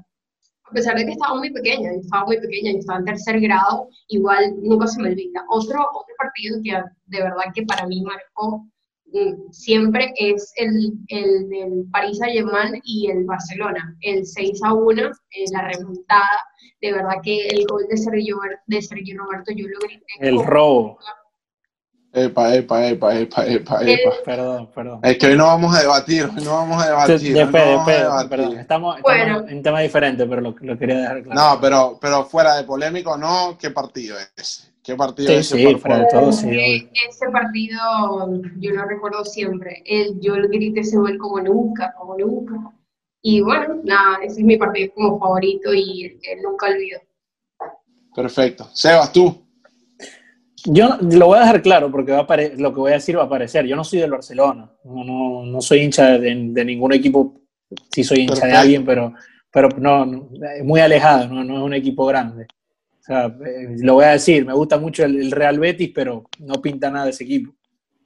a pesar de que estaba muy pequeña, estaba muy pequeña, yo estaba en tercer grado, igual nunca se me olvida. Otro, otro partido que de verdad que para mí marcó mm, siempre es el, el del París Saint-Germain y el Barcelona, el 6 a 1, eh, la remontada, de verdad que el gol de Sergio, de Sergio Roberto yo lo grité. El robo. Epa, epa, epa, epa, epa, epa. Perdón, perdón. Es que hoy no vamos a debatir, hoy no vamos a debatir. perdón. Estamos, en tema diferente, pero lo, lo, quería dejar claro. No, pero, pero fuera de polémico, no, ¿qué partido es? ¿Qué partido es ese? Sí, fuera de todo, sí. Ese partido yo lo recuerdo siempre. El, yo grité ese gol como nunca, como nunca. Y bueno, nada, ese es mi partido como favorito y nunca olvido. Perfecto. Sebas, tú. Yo lo voy a dejar claro porque va a lo que voy a decir va a aparecer. Yo no soy del Barcelona, no, no, soy hincha de, ningún equipo, sí soy hincha de alguien, pero, pero no, muy alejado, no, no es un equipo grande. O sea, eh, lo voy a decir, me gusta mucho el, Real Betis, pero no pinta nada de ese equipo.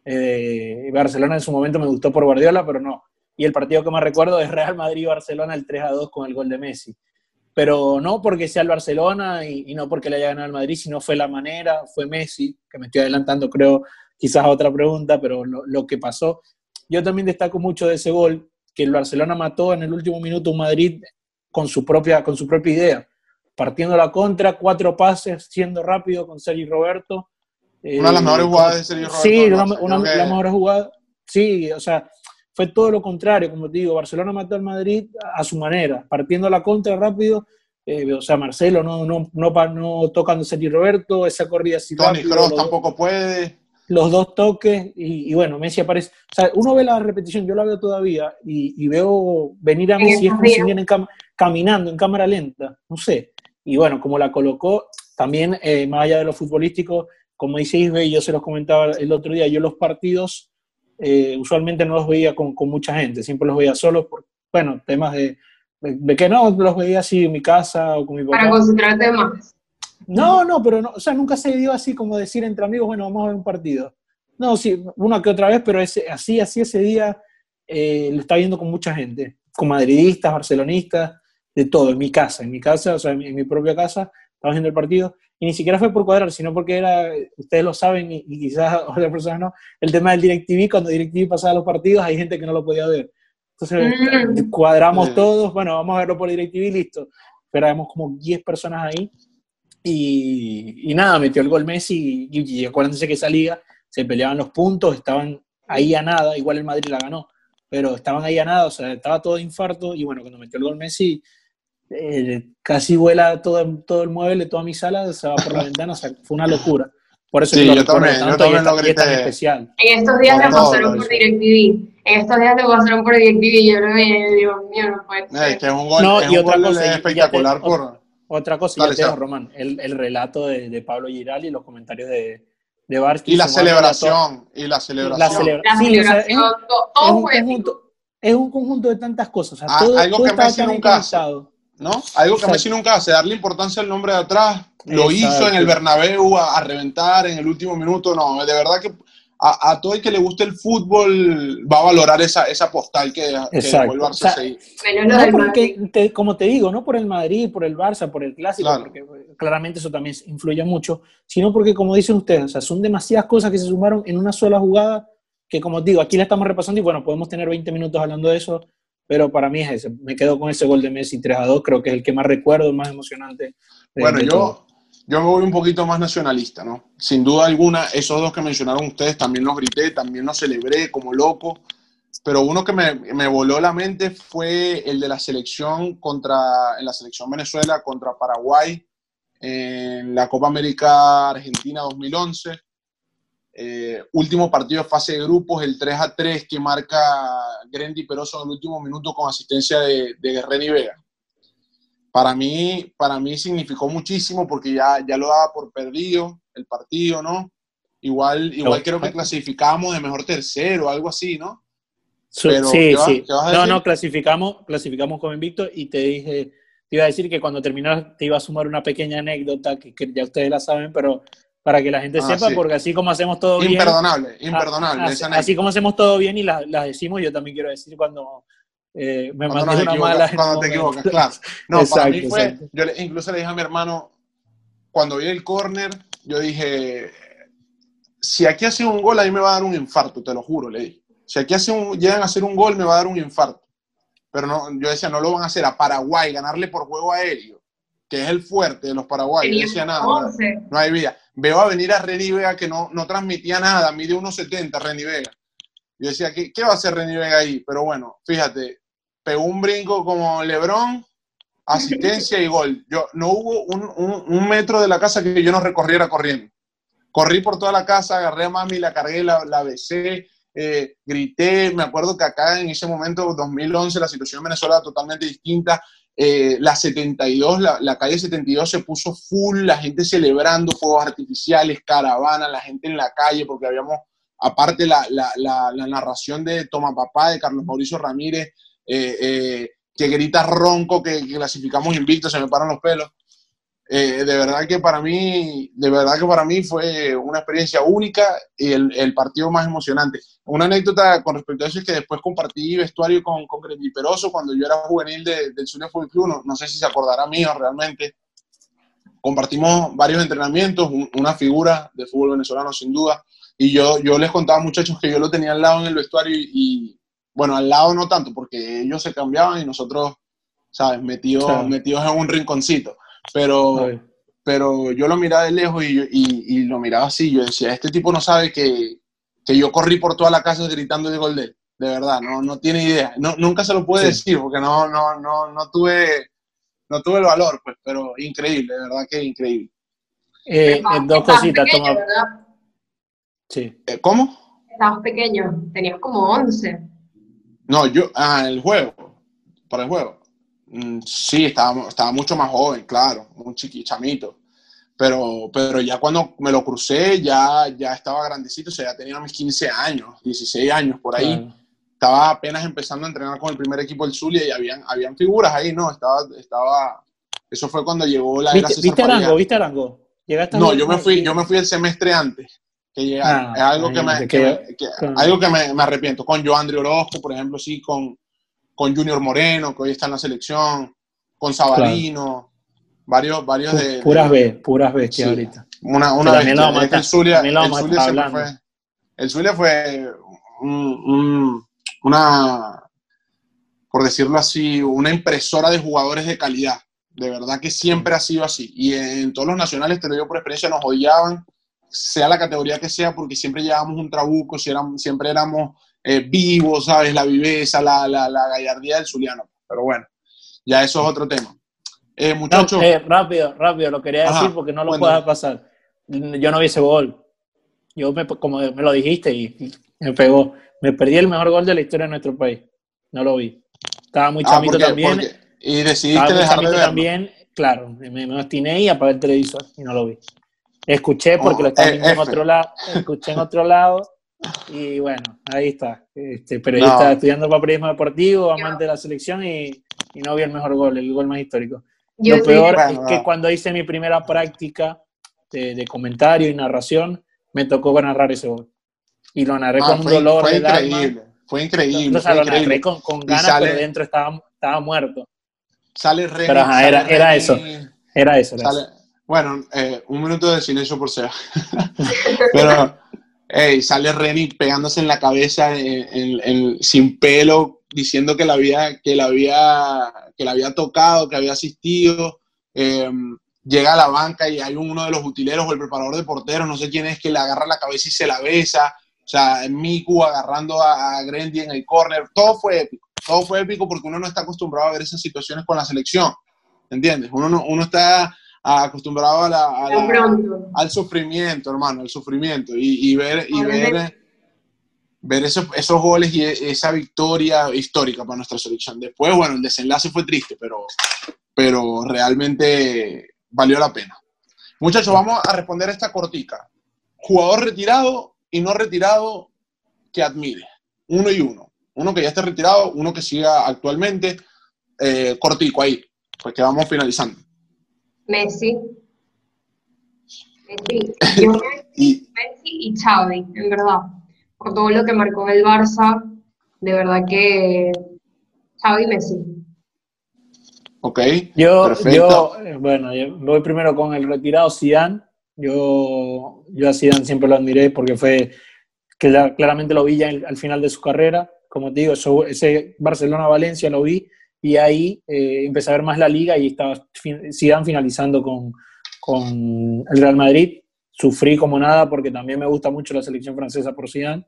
Eh, Barcelona en su momento me gustó por Guardiola, pero no. Y el partido que más recuerdo es Real Madrid-Barcelona, el 3 a 2 con el gol de Messi pero no porque sea el Barcelona y, no porque le haya ganado el Madrid, sino fue la manera, fue Messi, que me estoy adelantando creo quizás a otra pregunta, pero lo, que pasó. Yo también destaco mucho de ese gol, que el Barcelona mató en el último minuto un Madrid con su propia, con su propia idea, partiendo la contra, cuatro pases, siendo rápido con Sergio Roberto. Una de las mejores jugadas de Sergio Roberto. Sí, una, de las mejores jugadas. Sí, o sea, fue todo lo contrario, como te digo, Barcelona mató al Madrid a su manera, partiendo la contra rápido, eh, o sea, Marcelo no, no, no, no tocando Sergio Roberto, esa corrida así Tony Kroos tampoco puede. Los dos toques, y, bueno, Messi aparece. O sea, uno ve la repetición, yo la veo todavía, y, veo venir a Messi es como si viene caminando en cámara lenta, no sé. Y bueno, como la colocó, también, eh, más allá de lo futbolístico, como dice Isbe, yo se los comentaba el otro día, yo los partidos eh, usualmente no los veía con, con, mucha gente, siempre los veía solos por, bueno, temas de, de, que no los veía así en mi casa o con mi papá. Para concentrarte más. No, no, pero no, o sea, nunca se dio así como decir entre amigos, bueno, vamos a ver un partido. No, sí, una que otra vez, pero ese, así, así ese día eh, lo estaba viendo con mucha gente, con madridistas, barcelonistas, de todo, en mi casa, en mi casa, o sea, en mi propia casa, estaba viendo el partido y ni siquiera fue por cuadrar, sino porque era, ustedes lo saben y, quizás *laughs* otras personas no, el tema del DirecTV, cuando DirecTV pasaba los partidos hay gente que no lo podía ver. Entonces mm. cuadramos todos, bueno, vamos a verlo por DirecTV, listo. pero éramos como 10 personas ahí. Y, nada, metió el gol Messi y, y acuérdense que esa liga se peleaban los puntos, estaban ahí a nada, igual el Madrid la ganó, pero estaban ahí a nada, o sea, estaba todo de infarto y bueno, cuando metió el gol Messi, eh, casi vuela todo, todo el mueble, toda mi sala, se va por la *laughs* ventana, o sea, fue una locura. Por eso sí, yo también, yo también lo grité. Especial. En estos días me pasaron por DirecTV. En estos días te pasaron por DirecTV y yo lo vi digo, mío, no puede ser. Es que es un gol, no, es y un otra gol cosa, espectacular por... Otra cosa, ya te Román, el, el relato de, de Pablo Giral y los comentarios de, de Barsky. Y la celebración, y la celebración. La, celebración, todo, es, un conjunto, es un conjunto de tantas cosas. O sea, ah, todo, algo que Messi nunca hace, ¿no? Algo que Messi nunca hace, darle importancia al nombre de atrás. Lo hizo en el Bernabéu a, reventar en el último minuto. No, de verdad que a, todo el que le guste el fútbol va a valorar esa, esa postal que, que vuelve a porque, como te digo, no por el Madrid, por el Barça, por el Clásico, porque claramente eso también influye mucho, sino porque, como dicen ustedes, o sea, son demasiadas cosas que se sumaron en una sola jugada que, como digo, aquí la estamos repasando y bueno, podemos tener 20 minutos hablando de eso, pero para mí es ese. Me quedo con ese gol de Messi 3 a 2, creo que es el que más recuerdo, más emocionante. bueno, yo, yo me voy un poquito más nacionalista, ¿no? Sin duda alguna, esos dos que mencionaron ustedes también los grité, también los celebré como loco, pero uno que me, me voló la mente fue el de la selección contra, en la selección Venezuela contra Paraguay en la Copa América Argentina 2011. Eh, último partido de fase de grupos, el 3 a 3 que marca Grendi Peroso en el último minuto con asistencia de, de Guerrero y Vega para mí, para mí significó muchísimo porque ya, ya lo daba por perdido el partido, ¿no? Igual, igual creo que clasificamos de mejor tercero, algo así, ¿no? sí, sí. no, no, clasificamos, clasificamos como invicto y te dije, te iba a decir que cuando terminas te iba a sumar una pequeña anécdota que, ya ustedes la saben, pero para que la gente ah, sepa, porque así como hacemos todo bien. Imperdonable, imperdonable. así, así, como hacemos todo bien y las la decimos, yo también quiero decir cuando eh, me mandé una mala. Cuando te equivocas, claro. No, para mí fue. Yo incluso le dije a mi hermano, cuando vi el córner, yo dije: si aquí hace un gol, ahí me va a dar un infarto, te lo juro, le dije. Si aquí hace un, llegan a hacer un gol, me va a dar un infarto. Pero no, yo decía, no lo van a hacer a Paraguay, ganarle por juego aéreo, que es el fuerte de los paraguayos. Yo decía nada, no, hay vida. Veo a venir a Reni Vega que no, no transmitía nada, mide 1.70 Reni Vega. Yo decía, ¿qué, ¿qué, va a hacer Reni Vega ahí? Pero bueno, fíjate, pegó un brinco como Lebron, asistencia y gol. Yo, no hubo un, metro de la casa que yo no recorriera corriendo. Corrí por toda la casa, agarré a mami, la cargué, la, la besé, eh, grité. Me acuerdo que acá en ese momento, 2011, la situación en Venezuela era totalmente distinta. Eh, la 72, la, la, calle 72 se puso full, la gente celebrando fuegos artificiales, caravana, la gente en la calle, porque habíamos, aparte la, la, la narración de Toma Papá, de Carlos Mauricio Ramírez, eh, eh, que grita ronco, que, clasificamos invictos, se me paran los pelos. Eh, de verdad que para mí, de verdad que para mí fue una experiencia única y el, partido más emocionante. Una anécdota con respecto a eso es que después compartí vestuario con, con Peroso cuando yo era juvenil del Zulia Fútbol Club, no, sé si se acordará mío realmente. Compartimos varios entrenamientos, una figura de fútbol venezolano sin duda, y yo, yo les contaba muchachos que yo lo tenía al lado en el vestuario y bueno, al lado no tanto, porque ellos se cambiaban y nosotros, ¿sabes? Metidos, metidos en un rinconcito. Pero, pero yo lo miraba de lejos y, y, lo miraba así. Yo decía, este tipo no sabe que, que yo corrí por toda la casa gritando de gol de De verdad, no, no tiene idea. No, nunca se lo puede decir porque no, no, no, no, tuve, no tuve el valor, pues, pero increíble, de verdad que increíble. Eh, dos cositas, toma. Sí. Eh, ¿Cómo? Estabas pequeño, tenías como 11. No, yo, ah, el juego, para el juego. Mm, sí, estaba, estaba mucho más joven, claro, un chiquichamito. Pero, pero ya cuando me lo crucé, ya, ya estaba grandecito, o sea, ya tenía mis 15 años, 16 años por ahí. Estaba apenas empezando a entrenar con el primer equipo del Zulia y habían, habían figuras ahí, ¿no? Estaba, estaba, eso fue cuando llegó la ¿Viste, ¿viste Arango? ¿Viste Arango? no, yo me fui, yo me fui el semestre antes que ah, es algo que, me, algo que me, me, arrepiento. Con Joandri Orozco, por ejemplo, sí, con, con Junior Moreno, que hoy está en la selección, con Sabarino, varios, varios de... Puras B, puras bestias ahorita. Una, una vez el Zulia, el Zulia fue, el Zulia fue una, por decirlo así, una impresora de jugadores de calidad. De verdad que siempre ha sido así. Y en todos los nacionales, te lo digo por experiencia, nos odiaban, sea la categoría que sea, porque siempre llevábamos un trabuco, siempre éramos eh, vivos, ¿sabes? La viveza, la, la, la gallardía del Zuliano. Pero bueno, ya eso es otro tema. Eh, muchachos. Eh, rápido, rápido, lo quería decir porque no lo puedo pasar. Yo no vi ese gol. Yo, me, como me lo dijiste, y, me pegó. Me perdí el mejor gol de la historia de nuestro país. No lo vi. Estaba muy ah, chamito también. y decidiste dejar de verlo. también, claro. Me, me obstiné y apagué el televisor y no lo vi. Escuché porque oh, lo estaba viendo en otro lado. Escuché en otro lado. Y bueno, ahí está. Este, periodista estudiando para periodismo deportivo, amante de la selección y, y no vi el mejor gol, el gol más histórico. Lo peor es que cuando hice mi primera práctica de, comentario y narración, me tocó narrar ese gol. Y lo narré ah, con un dolor. Fue increíble, fue increíble. lo narré con, ganas, pero dentro estaba, estaba muerto. Sale René. Pero era, era, eso. Era eso. bueno, eh, un minuto de silencio por ser. *laughs* pero sale Renny pegándose en la cabeza sin pelo, diciendo que la había, que la había, que la había tocado, que había asistido. Em, llega a la banca y hay uno de los utileros o el preparador de porteros, no sé quién es, que le agarra la cabeza y se la besa. O sea, Miku agarrando a, a Grendy en el corner. Todo fue épico. Todo fue épico porque uno no está acostumbrado a ver esas situaciones con la selección. ¿Entiendes? Uno, uno está acostumbrado a la, al sufrimiento, hermano, al sufrimiento. Y, ver, y ver, ver esos, esos goles y esa victoria histórica para nuestra selección. Después, bueno, el desenlace fue triste, pero, pero realmente valió la pena. Muchachos, vamos a responder esta cortica. Jugador retirado y no retirado que admire. Uno y uno. Uno que ya esté retirado, uno que siga actualmente. Eh, cortico ahí, pues que vamos finalizando. Messi. Messi. *coughs* y, Messi y Xavi, en verdad. Por todo lo que marcó el Barça, de verdad que Xavi y Messi. Ok. Yo, yo bueno, voy primero con el retirado Zidane. Yo, yo a Zidane siempre lo admiré porque fue que claramente lo vi ya al final de su carrera. Como te digo, ese Barcelona-Valencia lo vi y ahí eh, empecé a ver más la liga y estaba Zidane finalizando con, con, el Real Madrid. Sufrí como nada porque también me gusta mucho la selección francesa por Zidane.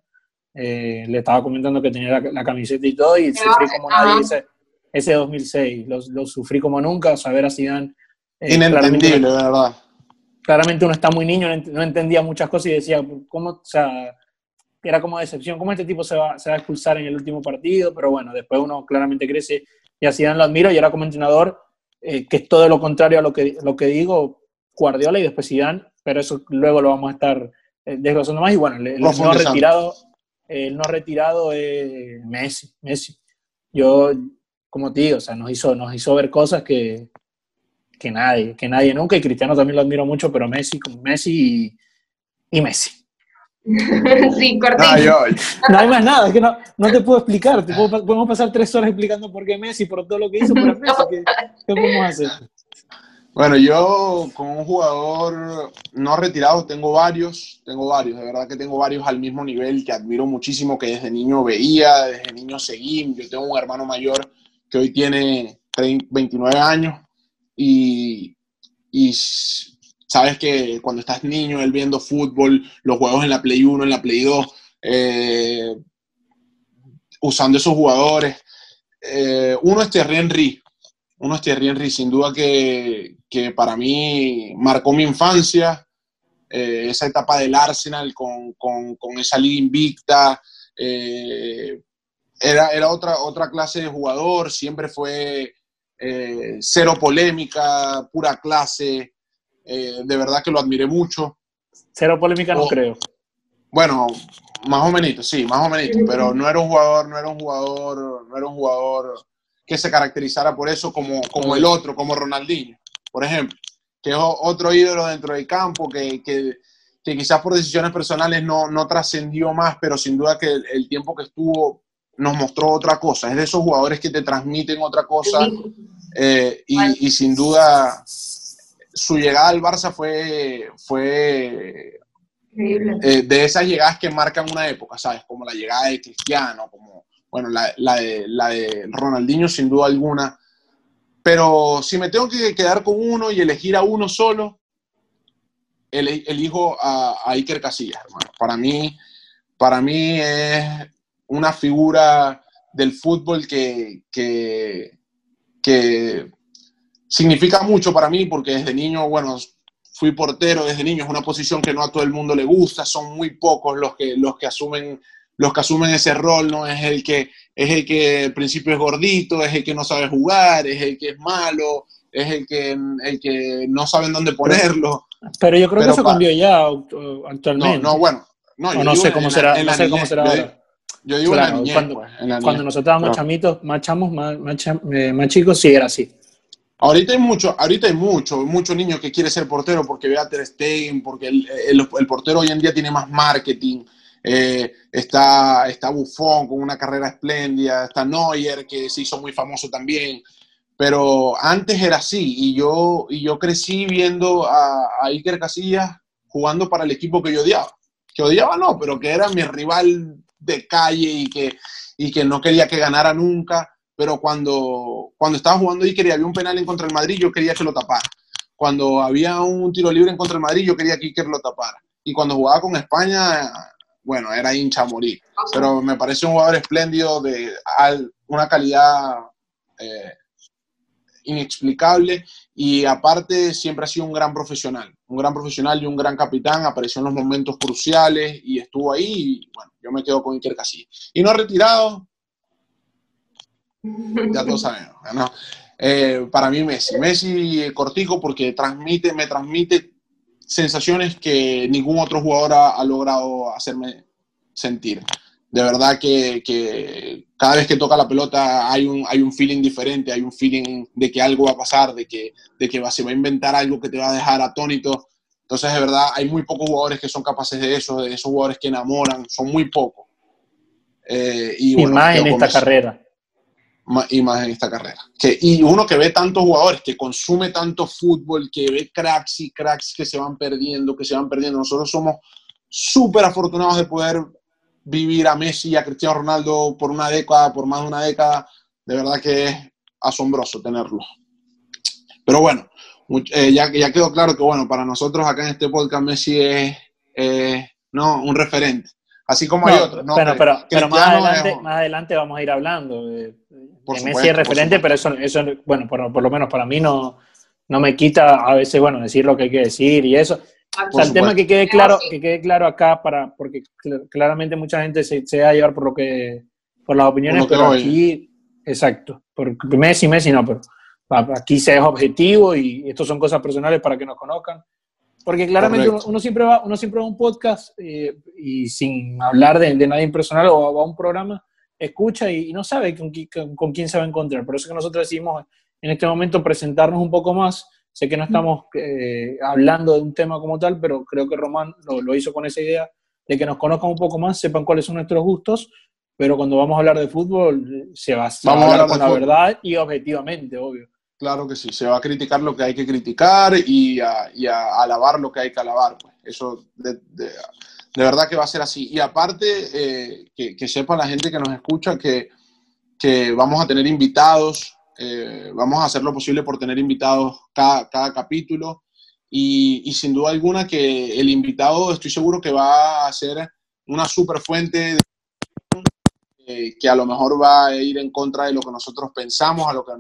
Eh, le estaba comentando que tenía la, camiseta y todo y sufrí como nadie ese, ese 2006. Lo, lo, sufrí como nunca, saber a Zidane. Eh, Inentendible, de verdad. Claramente uno está muy niño, no entendía muchas cosas y decía, ¿cómo, o sea, era como decepción, ¿cómo este tipo se va, se va a expulsar en el último partido? Pero bueno, después uno claramente crece y a Zidane lo admiro y ahora como entrenador, eh, que es todo lo contrario a lo que, lo que digo, Guardiola y después Zidane, pero eso luego lo vamos a estar eh, desglosando más y bueno, el, no retirado, el no retirado es Messi, Messi. Yo, como te digo, o sea, nos hizo, nos hizo ver cosas que, que nadie, que nadie nunca, y Cristiano también lo admiro mucho, pero Messi, Messi y Messi. *laughs* sí, cortito. No, hay más nada, es que no, no te puedo explicar. podemos pasar tres horas explicando por qué Messi, por todo lo que hizo, pero *laughs* Messi, ¿qué, ¿qué, podemos hacer? Bueno, yo con un jugador no retirado tengo varios, tengo varios, de verdad que tengo varios al mismo nivel que admiro muchísimo, que desde niño veía, desde niño seguí. Yo tengo un hermano mayor que hoy tiene 29 años y, y Sabes que cuando estás niño, él viendo fútbol, los juegos en la Play 1, en la Play 2, eh, usando esos jugadores. Eh, uno es Thierry Henry. Uno es Thierry Henry, sin duda que, para mí marcó mi infancia. Eh, esa etapa del Arsenal con, esa liga invicta. era, era otra, otra clase de jugador, siempre fue cero polémica, pura clase. Eh, de verdad que lo admiré mucho. Cero polémica no creo. Bueno, más o menos, sí, más o menos, pero no era un jugador, no era un jugador, no era un jugador que se caracterizara por eso como, como el otro, como Ronaldinho, por ejemplo, que es otro ídolo dentro del campo, que, que, quizás por decisiones personales no, no trascendió más, pero sin duda que el, tiempo que estuvo nos mostró otra cosa. Es de esos jugadores que te transmiten otra cosa eh, y, y, sin duda su llegada al Barça fue, fue eh, de esas llegadas que marcan una época, ¿sabes? Como la llegada de Cristiano, como, bueno, la, de, la de Ronaldinho sin duda alguna. pero si me tengo que quedar con uno y elegir a uno solo, elijo a, a Iker Casillas, hermano. Para mí, para mí es una figura del fútbol que, que, que significa mucho para mí porque desde niño, bueno, fui portero desde niño, es una posición que no a todo el mundo le gusta, son muy pocos los que, los que asumen los que asumen ese rol, ¿no? Es el que es el que al principio es gordito, es el que no sabe jugar, es el que es malo, es el que, el que no saben dónde ponerlo. Pero yo creo que eso cambió ya actualmente. No, no, bueno. No, no sé cómo será, no sé cómo será ahora. Yo digo claro, cuando, pues, cuando nosotros estábamos chamitos, más chamos, más, eh, más, chicos, sí era así. Ahorita hay mucho, ahorita hay mucho, mucho niño que quiere ser portero porque ve a Ter Stegen, porque el, portero hoy en día tiene más marketing. Eh, está, está Buffon con una carrera espléndida, está Neuer que se hizo muy famoso también. Pero antes era así y yo, y yo crecí viendo a, a Iker Casillas jugando para el equipo que yo odiaba. Que odiaba no, pero que era mi rival de calle y que, y que no quería que ganara nunca, pero cuando, cuando estaba jugando Iker y había un penal en contra del Madrid, yo quería que lo tapara. Cuando había un tiro libre en contra del Madrid, yo quería que Iker lo tapara. Y cuando jugaba con España, bueno, era hincha a morir. Pero me parece un jugador espléndido, de una calidad eh, inexplicable y aparte siempre ha sido un gran profesional, un gran profesional y un gran capitán, apareció en los momentos cruciales y estuvo ahí y bueno, yo me quedo con Iker Casillas. Y no ha retirado, ya todos sabemos, ¿no? Eh, para mí Messi, Messi cortico porque transmite, me transmite sensaciones que ningún otro jugador ha logrado hacerme sentir de verdad que, cada vez que toca la pelota hay un, hay un feeling diferente, hay un feeling de que algo va a pasar, de que, de que se va a inventar algo que te va a dejar atónito. Entonces, de verdad, hay muy pocos jugadores que son capaces de eso, de esos jugadores que enamoran, son muy pocos. Eh, y, más en esta carrera. Y más en esta carrera. Que, y uno que ve tantos jugadores, que consume tanto fútbol, que ve cracks y cracks que se van perdiendo, que se van perdiendo. Nosotros somos súper afortunados de poder vivir a Messi y a Cristiano Ronaldo por una década, por más de una década, de verdad que es asombroso tenerlo. Pero bueno, eh, ya, ya quedó claro que bueno, para nosotros acá en este podcast Messi es ¿no? un referente. Así como hay otros. Pero, pero, más, adelante, más adelante vamos a ir hablando. De, Messi es referente, pero eso, eso bueno, por, por, lo menos para mí no, no me quita a veces, bueno, decir lo que hay que decir y eso. O sea, el tema que quede claro, que quede claro acá para, porque claramente mucha gente se, se va a llevar por lo que, por las opiniones, pero aquí, exacto, por Messi, Messi no, pero aquí se es objetivo y esto son cosas personales para que nos conozcan. Porque claramente uno, siempre va, uno siempre va a un podcast eh, y sin hablar de, de, nadie personal o va a un programa, escucha y, no sabe con, con, quién se va a encontrar. Por eso que nosotros decidimos en este momento presentarnos un poco más Sé que no estamos eh, hablando de un tema como tal, pero creo que Román lo, hizo con esa idea de que nos conozcan un poco más, sepan cuáles son nuestros gustos, pero cuando vamos a hablar de fútbol se va, a hablar con la verdad y objetivamente, obvio. Claro que sí, se va a criticar lo que hay que criticar y a, alabar lo que hay que alabar. Pues. Eso de, verdad que va a ser así. Y aparte, eh, que, que, sepa la gente que nos escucha que, vamos a tener invitados eh, vamos a hacer lo posible por tener invitados cada, capítulo y, y, sin duda alguna que el invitado estoy seguro que va a ser una super fuente de, eh, que a lo mejor va a ir en contra de lo que nosotros pensamos a lo que,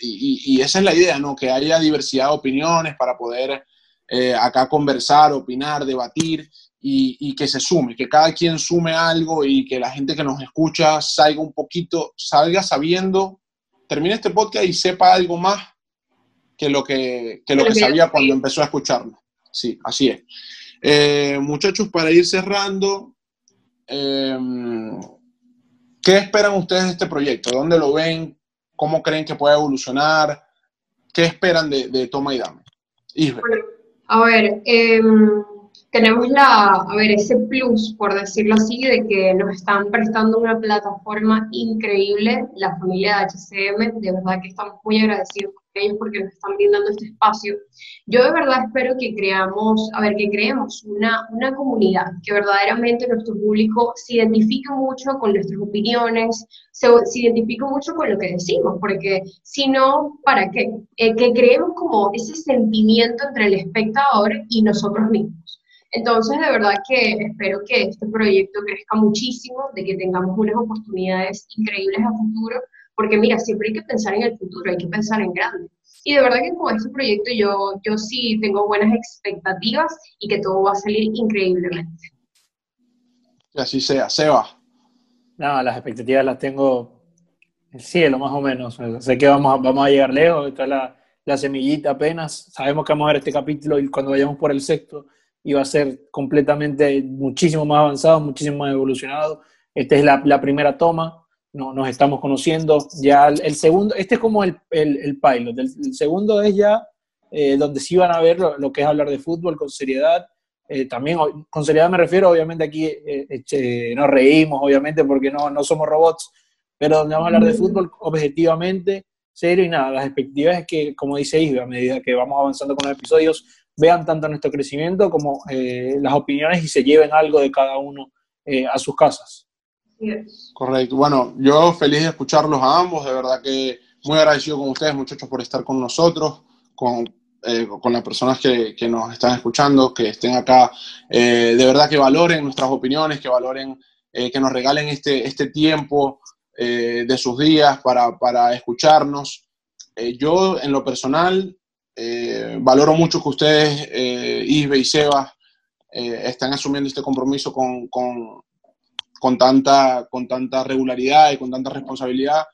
y, y, esa es la idea, ¿no? que haya diversidad de opiniones para poder eh, acá conversar, opinar, debatir y, y, que se sume, que cada quien sume algo y que la gente que nos escucha salga un poquito, salga sabiendo termine este podcast y sepa algo más que lo que, lo que sabía cuando empezó a escucharlo. Sí, así es. Eh, muchachos, para ir cerrando, em, ¿qué esperan ustedes de este proyecto? ¿Dónde lo ven? ¿Cómo creen que puede evolucionar? ¿Qué esperan de, Toma y Dame? a ver, em, tenemos la, a ver, ese plus, por decirlo así, de que nos están prestando una plataforma increíble, la familia de HCM, de verdad que estamos muy agradecidos con ellos porque nos están brindando este espacio. Yo de verdad espero que creamos, a ver, que creemos una, una comunidad, que verdaderamente nuestro público se identifique mucho con nuestras opiniones, se, se identifique mucho con lo que decimos, porque si no, ¿para qué? Eh, que creemos como ese sentimiento entre el espectador y nosotros mismos. Entonces, de verdad que espero que este proyecto crezca muchísimo, de que tengamos unas oportunidades increíbles a futuro, porque mira, siempre hay que pensar en el futuro, hay que pensar en grande. Y de verdad que con este proyecto yo, yo sí tengo buenas expectativas y que todo va a salir increíblemente. Que así sea. Seba. No, las expectativas las tengo en el cielo, más o menos. Sé que vamos a, vamos a llegar lejos, está la, la semillita apenas. Sabemos que vamos a ver este capítulo y cuando vayamos por el sexto iba a ser completamente muchísimo más avanzado, muchísimo más evolucionado. Esta es la, la primera toma, no, nos estamos conociendo. Ya el, segundo, este es como el, el, el pilot, el, segundo es ya eh, donde sí van a ver lo, que es hablar de fútbol con seriedad. Eh, también con seriedad me refiero, obviamente aquí eh, nos reímos, obviamente, porque no, no somos robots, pero donde vamos a hablar de fútbol objetivamente, serio y nada. Las expectativas es que, como dice Isbe, a medida que vamos avanzando con los episodios, vean tanto nuestro crecimiento como eh, las opiniones y se lleven algo de cada uno eh, a sus casas. Correcto. Bueno, yo feliz de escucharlos a ambos, de verdad que muy agradecido con ustedes, muchachos, por estar con nosotros, con, eh, con las personas que, que, nos están escuchando, que estén acá. de verdad que valoren nuestras opiniones, que valoren, que nos regalen este, este tiempo de sus días para, para escucharnos. yo, en lo personal, eh, valoro mucho que ustedes, eh, Isbe y Seba, eh, están asumiendo este compromiso con, con, con, tanta, con tanta regularidad y con tanta responsabilidad.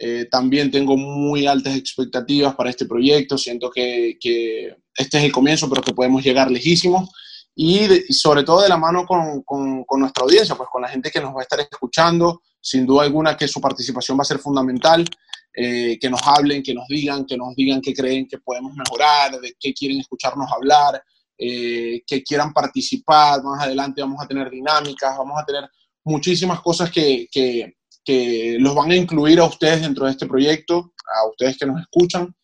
Eh, también tengo muy altas expectativas para este proyecto. Siento que, que este es el comienzo, pero que podemos llegar lejísimos. Y, y sobre todo de la mano con, con, con, nuestra audiencia, pues con la gente que nos va a estar escuchando. Sin duda alguna que su participación va a ser fundamental. Eh, que nos hablen, que nos digan, que nos digan qué creen que podemos mejorar, de qué quieren escucharnos hablar, eh, que quieran participar. Más adelante vamos a tener dinámicas, vamos a tener muchísimas cosas que, que, que los van a incluir a ustedes dentro de este proyecto, a ustedes que nos escuchan.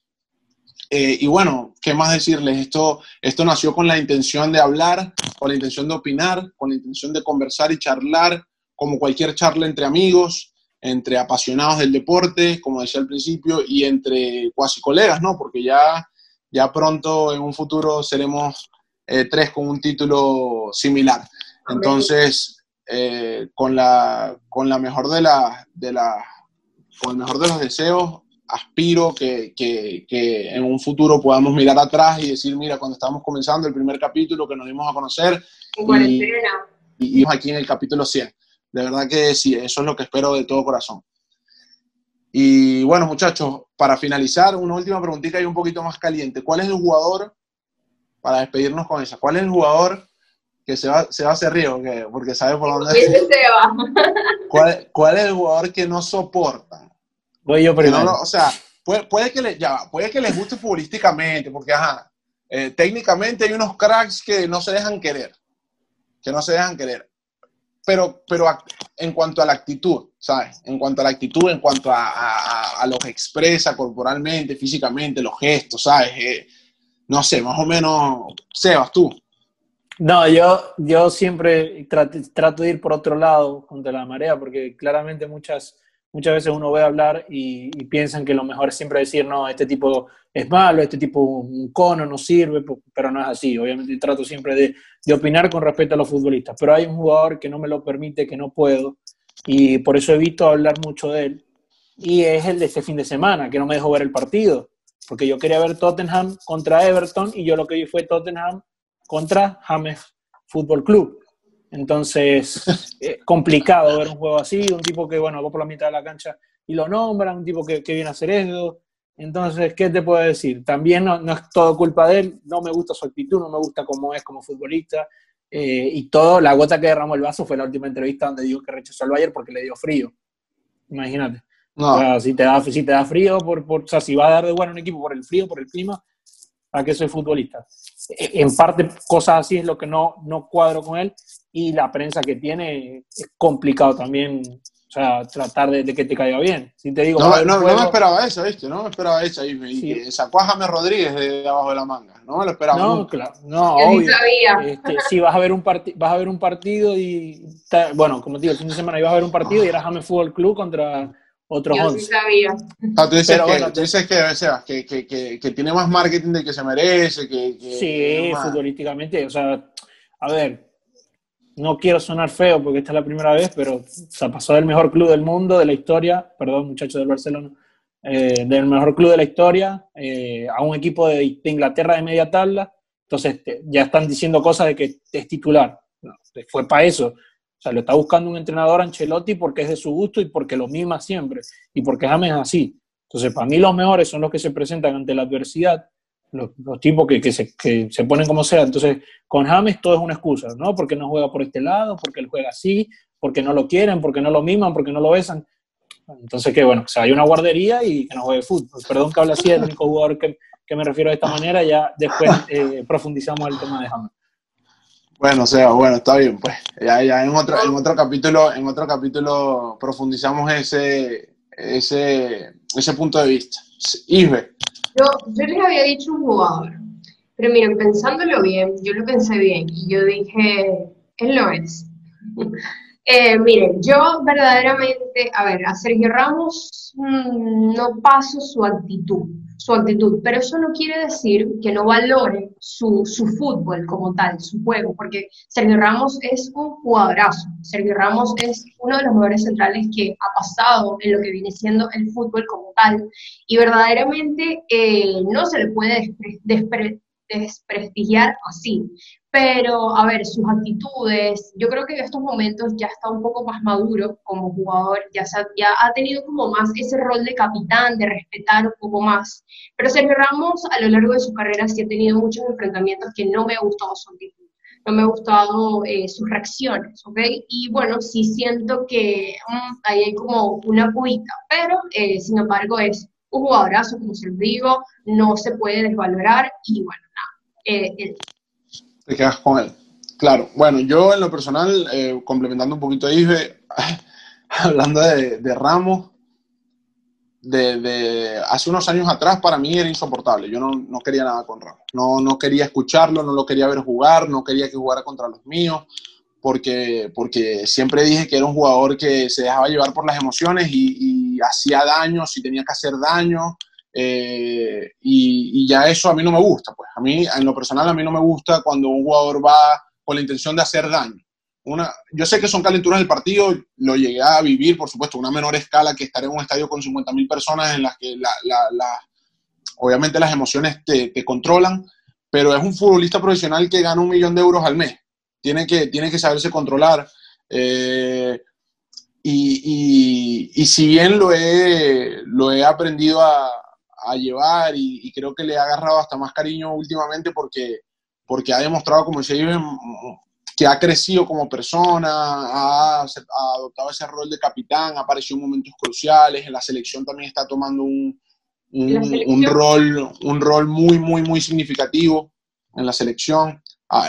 Eh, y bueno, ¿qué más decirles? Esto, esto nació con la intención de hablar, con la intención de opinar, con la intención de conversar y charlar, como cualquier charla entre amigos entre apasionados del deporte, como decía al principio, y entre cuasi colegas, ¿no? Porque ya, ya pronto en un futuro seremos eh, tres con un título similar. Entonces, eh, con, la, con la mejor de la, de la, con el mejor de los deseos, aspiro que, que, que, en un futuro podamos mirar atrás y decir, mira, cuando estábamos comenzando el primer capítulo que nos dimos a conocer, y, y, y aquí en el capítulo 100. De verdad que sí, eso es lo que espero de todo corazón. Y bueno, muchachos, para finalizar, una última preguntita y un poquito más caliente. ¿Cuál es el jugador, para despedirnos con esa, cuál es el jugador que se va, se va a hacer río? Porque sabe por dónde se va. *laughs* ¿Cuál, ¿Cuál, es el jugador que no soportan? Voy yo primero. No, o sea, puede, puede, que le, ya, puede que les guste futbolísticamente, porque ajá, eh, técnicamente hay unos cracks que no se dejan querer, que no se dejan querer pero, pero en cuanto a la actitud, ¿sabes? En cuanto a la actitud, en cuanto a, a, a lo que expresa corporalmente, físicamente, los gestos, ¿sabes? Eh, no sé, más o menos, Sebas, tú. No, yo, yo siempre trato, trato, de ir por otro lado contra la marea, porque claramente muchas, muchas veces uno ve hablar y, piensan que lo mejor es siempre decir, no, este tipo es malo, este tipo un cono no sirve, pero no es así. Obviamente trato siempre de, de, opinar con respecto a los futbolistas, pero hay un jugador que no me lo permite, que no puedo, y por eso evito hablar mucho de él, y es el de este fin de semana, que no me dejó ver el partido, porque yo quería ver Tottenham contra Everton, y yo lo que vi fue Tottenham contra James Fútbol Club. Entonces, *laughs* eh, complicado ver un juego así, un tipo que, bueno, va por la mitad de la cancha y lo nombran, un tipo que, que viene a hacer eso, entonces, ¿qué te puedo decir? También no, no, es todo culpa de él, no me gusta su actitud, no me gusta cómo es como futbolista. Eh, y todo, la gota que derramó el vaso fue la última entrevista donde dijo que rechazó al Bayern porque le dio frío. Imagínate. No. O sea, si te da, si te da frío, por, por, o sea, si va a dar de bueno un equipo por el frío, por el clima, ¿para qué soy futbolista? en parte cosas así es lo que no, no cuadro con él y la prensa que tiene es complicado también o sea, tratar de, que te caiga bien. Si te digo, no, no, no, me esperaba eso, ¿viste? No me esperaba eso. Y, y sacó a James Rodríguez de abajo de la manga. No me lo esperaba. No, claro. No, obvio. Este, sí, vas a ver un, vas a ver un partido y. Bueno, como te digo, el fin de semana ibas a ver un partido y era James Fútbol Club contra otros Yo Sí sabía. Ah, tú dices, que, tú dices que, o sea, que, que, que, tiene más marketing del que se merece. Que, sí, futbolísticamente. O sea, a ver, no quiero sonar feo porque esta es la primera vez, pero se pasó del mejor club del mundo, de la historia, perdón muchachos del Barcelona, eh, del mejor club de la historia, eh, a un equipo de, Inglaterra de media tabla, entonces ya están diciendo cosas de que es titular. fue para eso. O sea, lo está buscando un entrenador Ancelotti porque es de su gusto y porque lo mima siempre y porque James es así. Entonces, para mí los mejores son los que se presentan ante la adversidad los, tipos que, que, se, que, se, ponen como sea. Entonces, con James todo es una excusa, ¿no? Porque no juega por este lado, porque él juega así, porque no lo quieren, porque no lo miman, porque no lo besan. Entonces, que bueno, o sea, hay una guardería y que no juegue fútbol. Perdón que hable así, el único jugador que, que, me refiero de esta manera, ya después eh, profundizamos el tema de James. Bueno, o sea, bueno, está bien, pues. Ya, ya en otro, en otro capítulo, en otro capítulo profundizamos ese, ese, ese punto de vista. Isbe, yo, yo les había dicho un jugador, pero miren, pensándolo bien, yo lo pensé bien y yo dije, él lo es. *laughs* eh, miren, yo verdaderamente, a ver, a Sergio Ramos mmm, no paso su actitud su actitud, pero eso no quiere decir que no valore su, su, fútbol como tal, su juego, porque Sergio Ramos es un jugadorazo, Sergio Ramos es uno de los mejores centrales que ha pasado en lo que viene siendo el fútbol como tal, y verdaderamente eh, no se le puede desprestigiar así, pero, a ver, sus actitudes, yo creo que en estos momentos ya está un poco más maduro como jugador, ya, ya ha tenido como más ese rol de capitán, de respetar un poco más. Pero Sergio Ramos a lo largo de su carrera sí ha tenido muchos enfrentamientos que no me ha gustado su actitud, no me ha gustado eh, sus reacciones, ¿ok? Y bueno, sí siento que mm, ahí hay como una puita, pero eh, sin embargo es un jugadorazo, como se lo digo, no se puede desvalorar y bueno, nada. Eh, te quedas con él. Claro, bueno, yo en lo personal, eh, complementando un poquito a *laughs* hablando de, Ramos, de, hace unos años atrás para mí era insoportable. Yo no, quería nada con Ramos. No, no quería escucharlo, no lo quería ver jugar, no quería que jugara contra los míos, porque, porque siempre dije que era un jugador que se dejaba llevar por las emociones y, y hacía daño si tenía que hacer daño. Eh, y, ya eso a mí no me gusta, pues a mí, en lo personal, a mí no me gusta cuando un jugador va con la intención de hacer daño. Una, yo sé que son calenturas del partido, lo llegué a vivir, por supuesto, una menor escala que estar en un estadio con 50.000 personas en las que la, la, obviamente las emociones te, te, controlan, pero es un futbolista profesional que gana un millón de euros al mes. Tiene que, tiene que saberse controlar. Eh, y, y, y, si bien lo he, lo he aprendido a, a llevar y, creo que le ha agarrado hasta más cariño últimamente porque, porque ha demostrado, como se dice, que ha crecido como persona, ha, adoptado ese rol de capitán, ha aparecido en momentos cruciales, en la selección también está tomando un, un, rol, un rol muy, muy, muy significativo en la selección.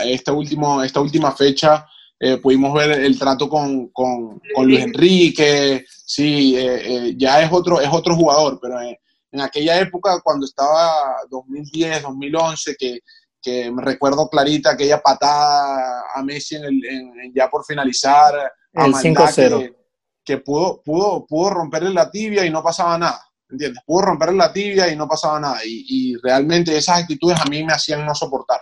esta, último, esta última fecha eh, pudimos ver el trato con, con, con Luis Enrique, sí, eh, eh, ya es otro, es otro jugador, pero en aquella época, cuando estaba 2010, 2011, que, que me recuerdo clarita aquella patada a Messi en ya por finalizar, el 5-0. Que, pudo, pudo, pudo romperle la tibia y no pasaba nada. ¿Entiendes? Pudo romperle la tibia y no pasaba nada. Y, y realmente esas actitudes a mí me hacían no soportar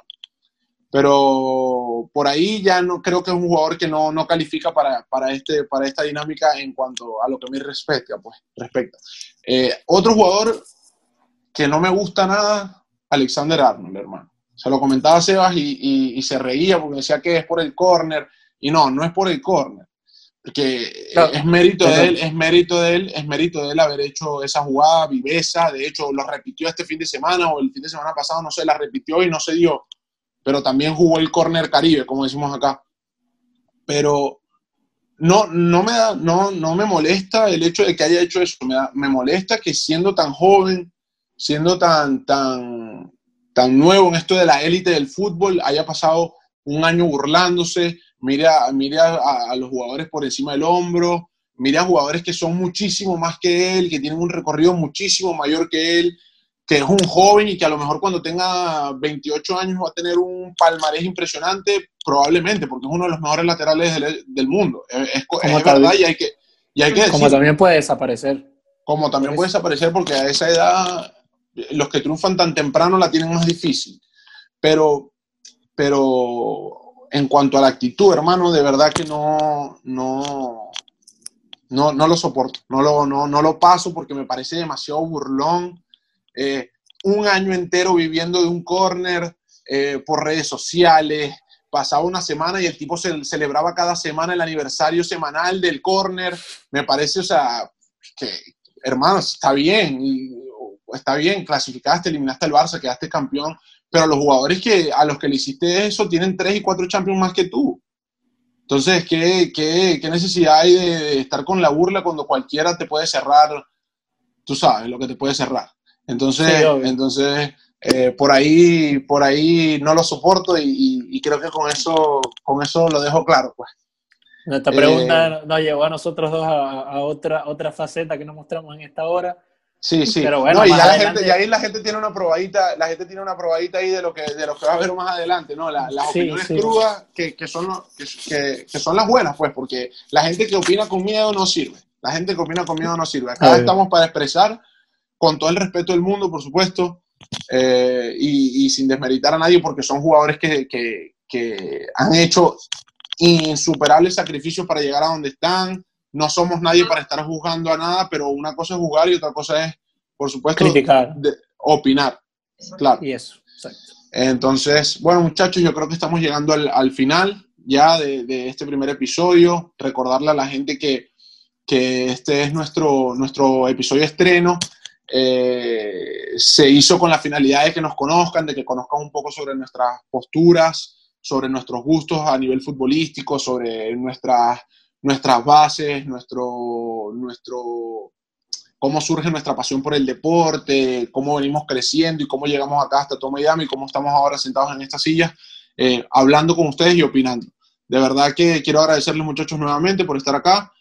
pero por ahí ya no creo que es un jugador que no, no califica para, para, este, para esta dinámica en cuanto a lo que me respecta. Pues, respecta. Eh, otro jugador que no me gusta nada, Alexander Arnold, hermano. Se lo comentaba Sebas y, y, se reía porque decía que es por el córner. Y no, no es por el córner. Porque es mérito de él, es mérito de él, es mérito de él haber hecho esa jugada viveza. De hecho, lo repitió este fin de semana o el fin de semana pasado, no sé, la repitió y no se dio pero también jugó el corner caribe, como decimos acá. Pero no, no, me, da, no, no me molesta el hecho de que haya hecho eso, me, me molesta que siendo tan joven, siendo tan, tan, tan nuevo en esto de la élite del fútbol haya pasado un año burlándose, mira, mira a, los jugadores por encima del hombro, mira a jugadores que son muchísimo más que él, que tienen un recorrido muchísimo mayor que él, que es un joven y que a lo mejor cuando tenga 28 años va a tener un palmarés impresionante, probablemente, porque es uno de los mejores laterales del, mundo. Es, verdad y hay que, y hay que Como también puede desaparecer. Como también puede desaparecer porque a esa edad los que triunfan tan temprano la tienen más difícil. Pero, pero en cuanto a la actitud, hermano, de verdad que no, no, no, no lo soporto, no lo, no, no lo paso porque me parece demasiado burlón. Eh, un año entero viviendo de un corner eh, por redes sociales, pasaba una semana y el tipo celebraba cada semana el aniversario semanal del corner. Me parece, o sea, que, hermano, está bien, está bien, clasificaste, eliminaste al Barça, quedaste campeón, pero los jugadores que, a los que le hiciste eso tienen tres y cuatro champions más que tú. Entonces, ¿qué, qué, qué necesidad hay de, estar con la burla cuando cualquiera te puede cerrar? Tú sabes lo que te puede cerrar. Entonces, entonces eh, por, ahí, por ahí no lo soporto y, creo que con eso, con eso lo dejo claro. Pues. Esta pregunta eh, nos llevó a nosotros dos a, otra, otra faceta que nos mostramos en esta hora. Sí, sí. Pero bueno, y, la gente, y ahí la gente tiene una probadita, la gente tiene una probadita ahí de lo que, de lo que va a ver más adelante, ¿no? las opiniones crudas que, que, son, que, que, son las buenas, pues, porque la gente que opina con miedo no sirve. La gente que opina con miedo no sirve. Acá estamos para expresar con todo el respeto del mundo, por supuesto, eh, y, y, sin desmeritar a nadie, porque son jugadores que, que, que han hecho insuperables sacrificios para llegar a donde están. No somos nadie para estar juzgando a nada, pero una cosa es jugar y otra cosa es, por supuesto, criticar, opinar. Claro. Y eso, Entonces, bueno, muchachos, yo creo que estamos llegando al, al final ya de, de, este primer episodio. Recordarle a la gente que, que este es nuestro, nuestro episodio estreno. Eh, se hizo con la finalidad de que nos conozcan, de que conozcan un poco sobre nuestras posturas, sobre nuestros gustos a nivel futbolístico, sobre nuestras, nuestras bases, nuestro, nuestro, cómo surge nuestra pasión por el deporte, cómo venimos creciendo y cómo llegamos acá hasta Toma y cómo estamos ahora sentados en esta silla, eh, hablando con ustedes y opinando. De verdad que quiero agradecerles muchachos nuevamente por estar acá.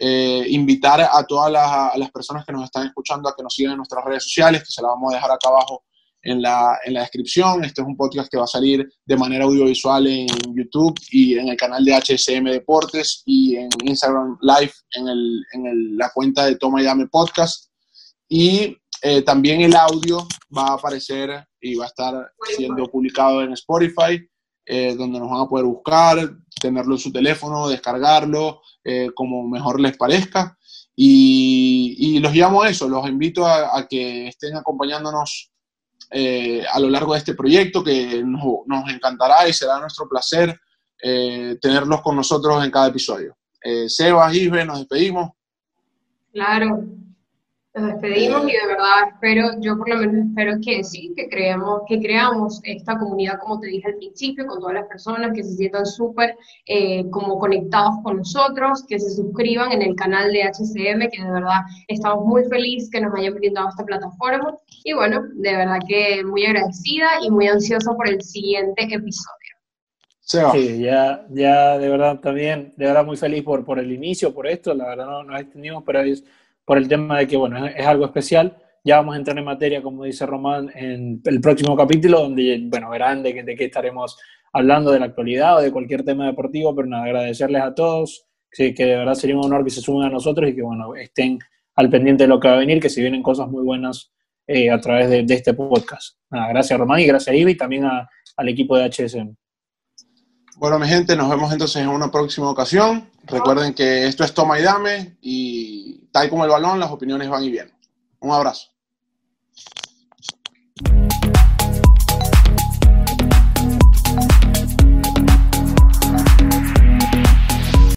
Eh, invitar a todas las, personas que nos están escuchando a que nos sigan en nuestras redes sociales, que se las vamos a dejar acá abajo en la, en la descripción. Este es un podcast que va a salir de manera audiovisual en YouTube y en el canal de HSM Deportes y en Instagram Live en, el, en la cuenta de Toma y Dame Podcast. Y eh, también el audio va a aparecer y va a estar siendo publicado en Spotify, eh, donde nos van a poder buscar, tenerlo en su teléfono, descargarlo, eh, como mejor les parezca. Y, los llamo a eso, los invito a, que estén acompañándonos eh, a lo largo de este proyecto, que nos, encantará y será nuestro placer eh, tenerlos con nosotros en cada episodio. Sebas, Isbe, nos despedimos. Claro, nos despedimos y de verdad espero, yo por lo menos espero que sí, que creamos, que creamos esta comunidad, como te dije al principio, con todas las personas que se sientan súper eh, como conectados con nosotros, que se suscriban en el canal de HCM, que de verdad estamos muy felices que nos hayan brindado esta plataforma. Y bueno, de verdad que muy agradecida y muy ansiosa por el siguiente episodio. Sí, ya, ya de verdad también, de verdad muy feliz por, por el inicio, por esto, la verdad no nos extendimos, pero es por el tema de que, bueno, es, algo especial. Ya vamos a entrar en materia, como dice Román, en el próximo capítulo, donde, bueno, verán de, de qué estaremos hablando de la actualidad o de cualquier tema deportivo, pero nada, agradecerles a todos, que, que de verdad sería un honor que se sumen a nosotros y que, bueno, estén al pendiente de lo que va a venir, que se vienen cosas muy buenas eh, a través de, este podcast. Nada, gracias Román y gracias a Ibi y también al equipo de HSM. Bueno, mi gente, nos vemos entonces en una próxima ocasión. Recuerden que esto es toma y dame y tal como el balón, las opiniones van y vienen. Un abrazo.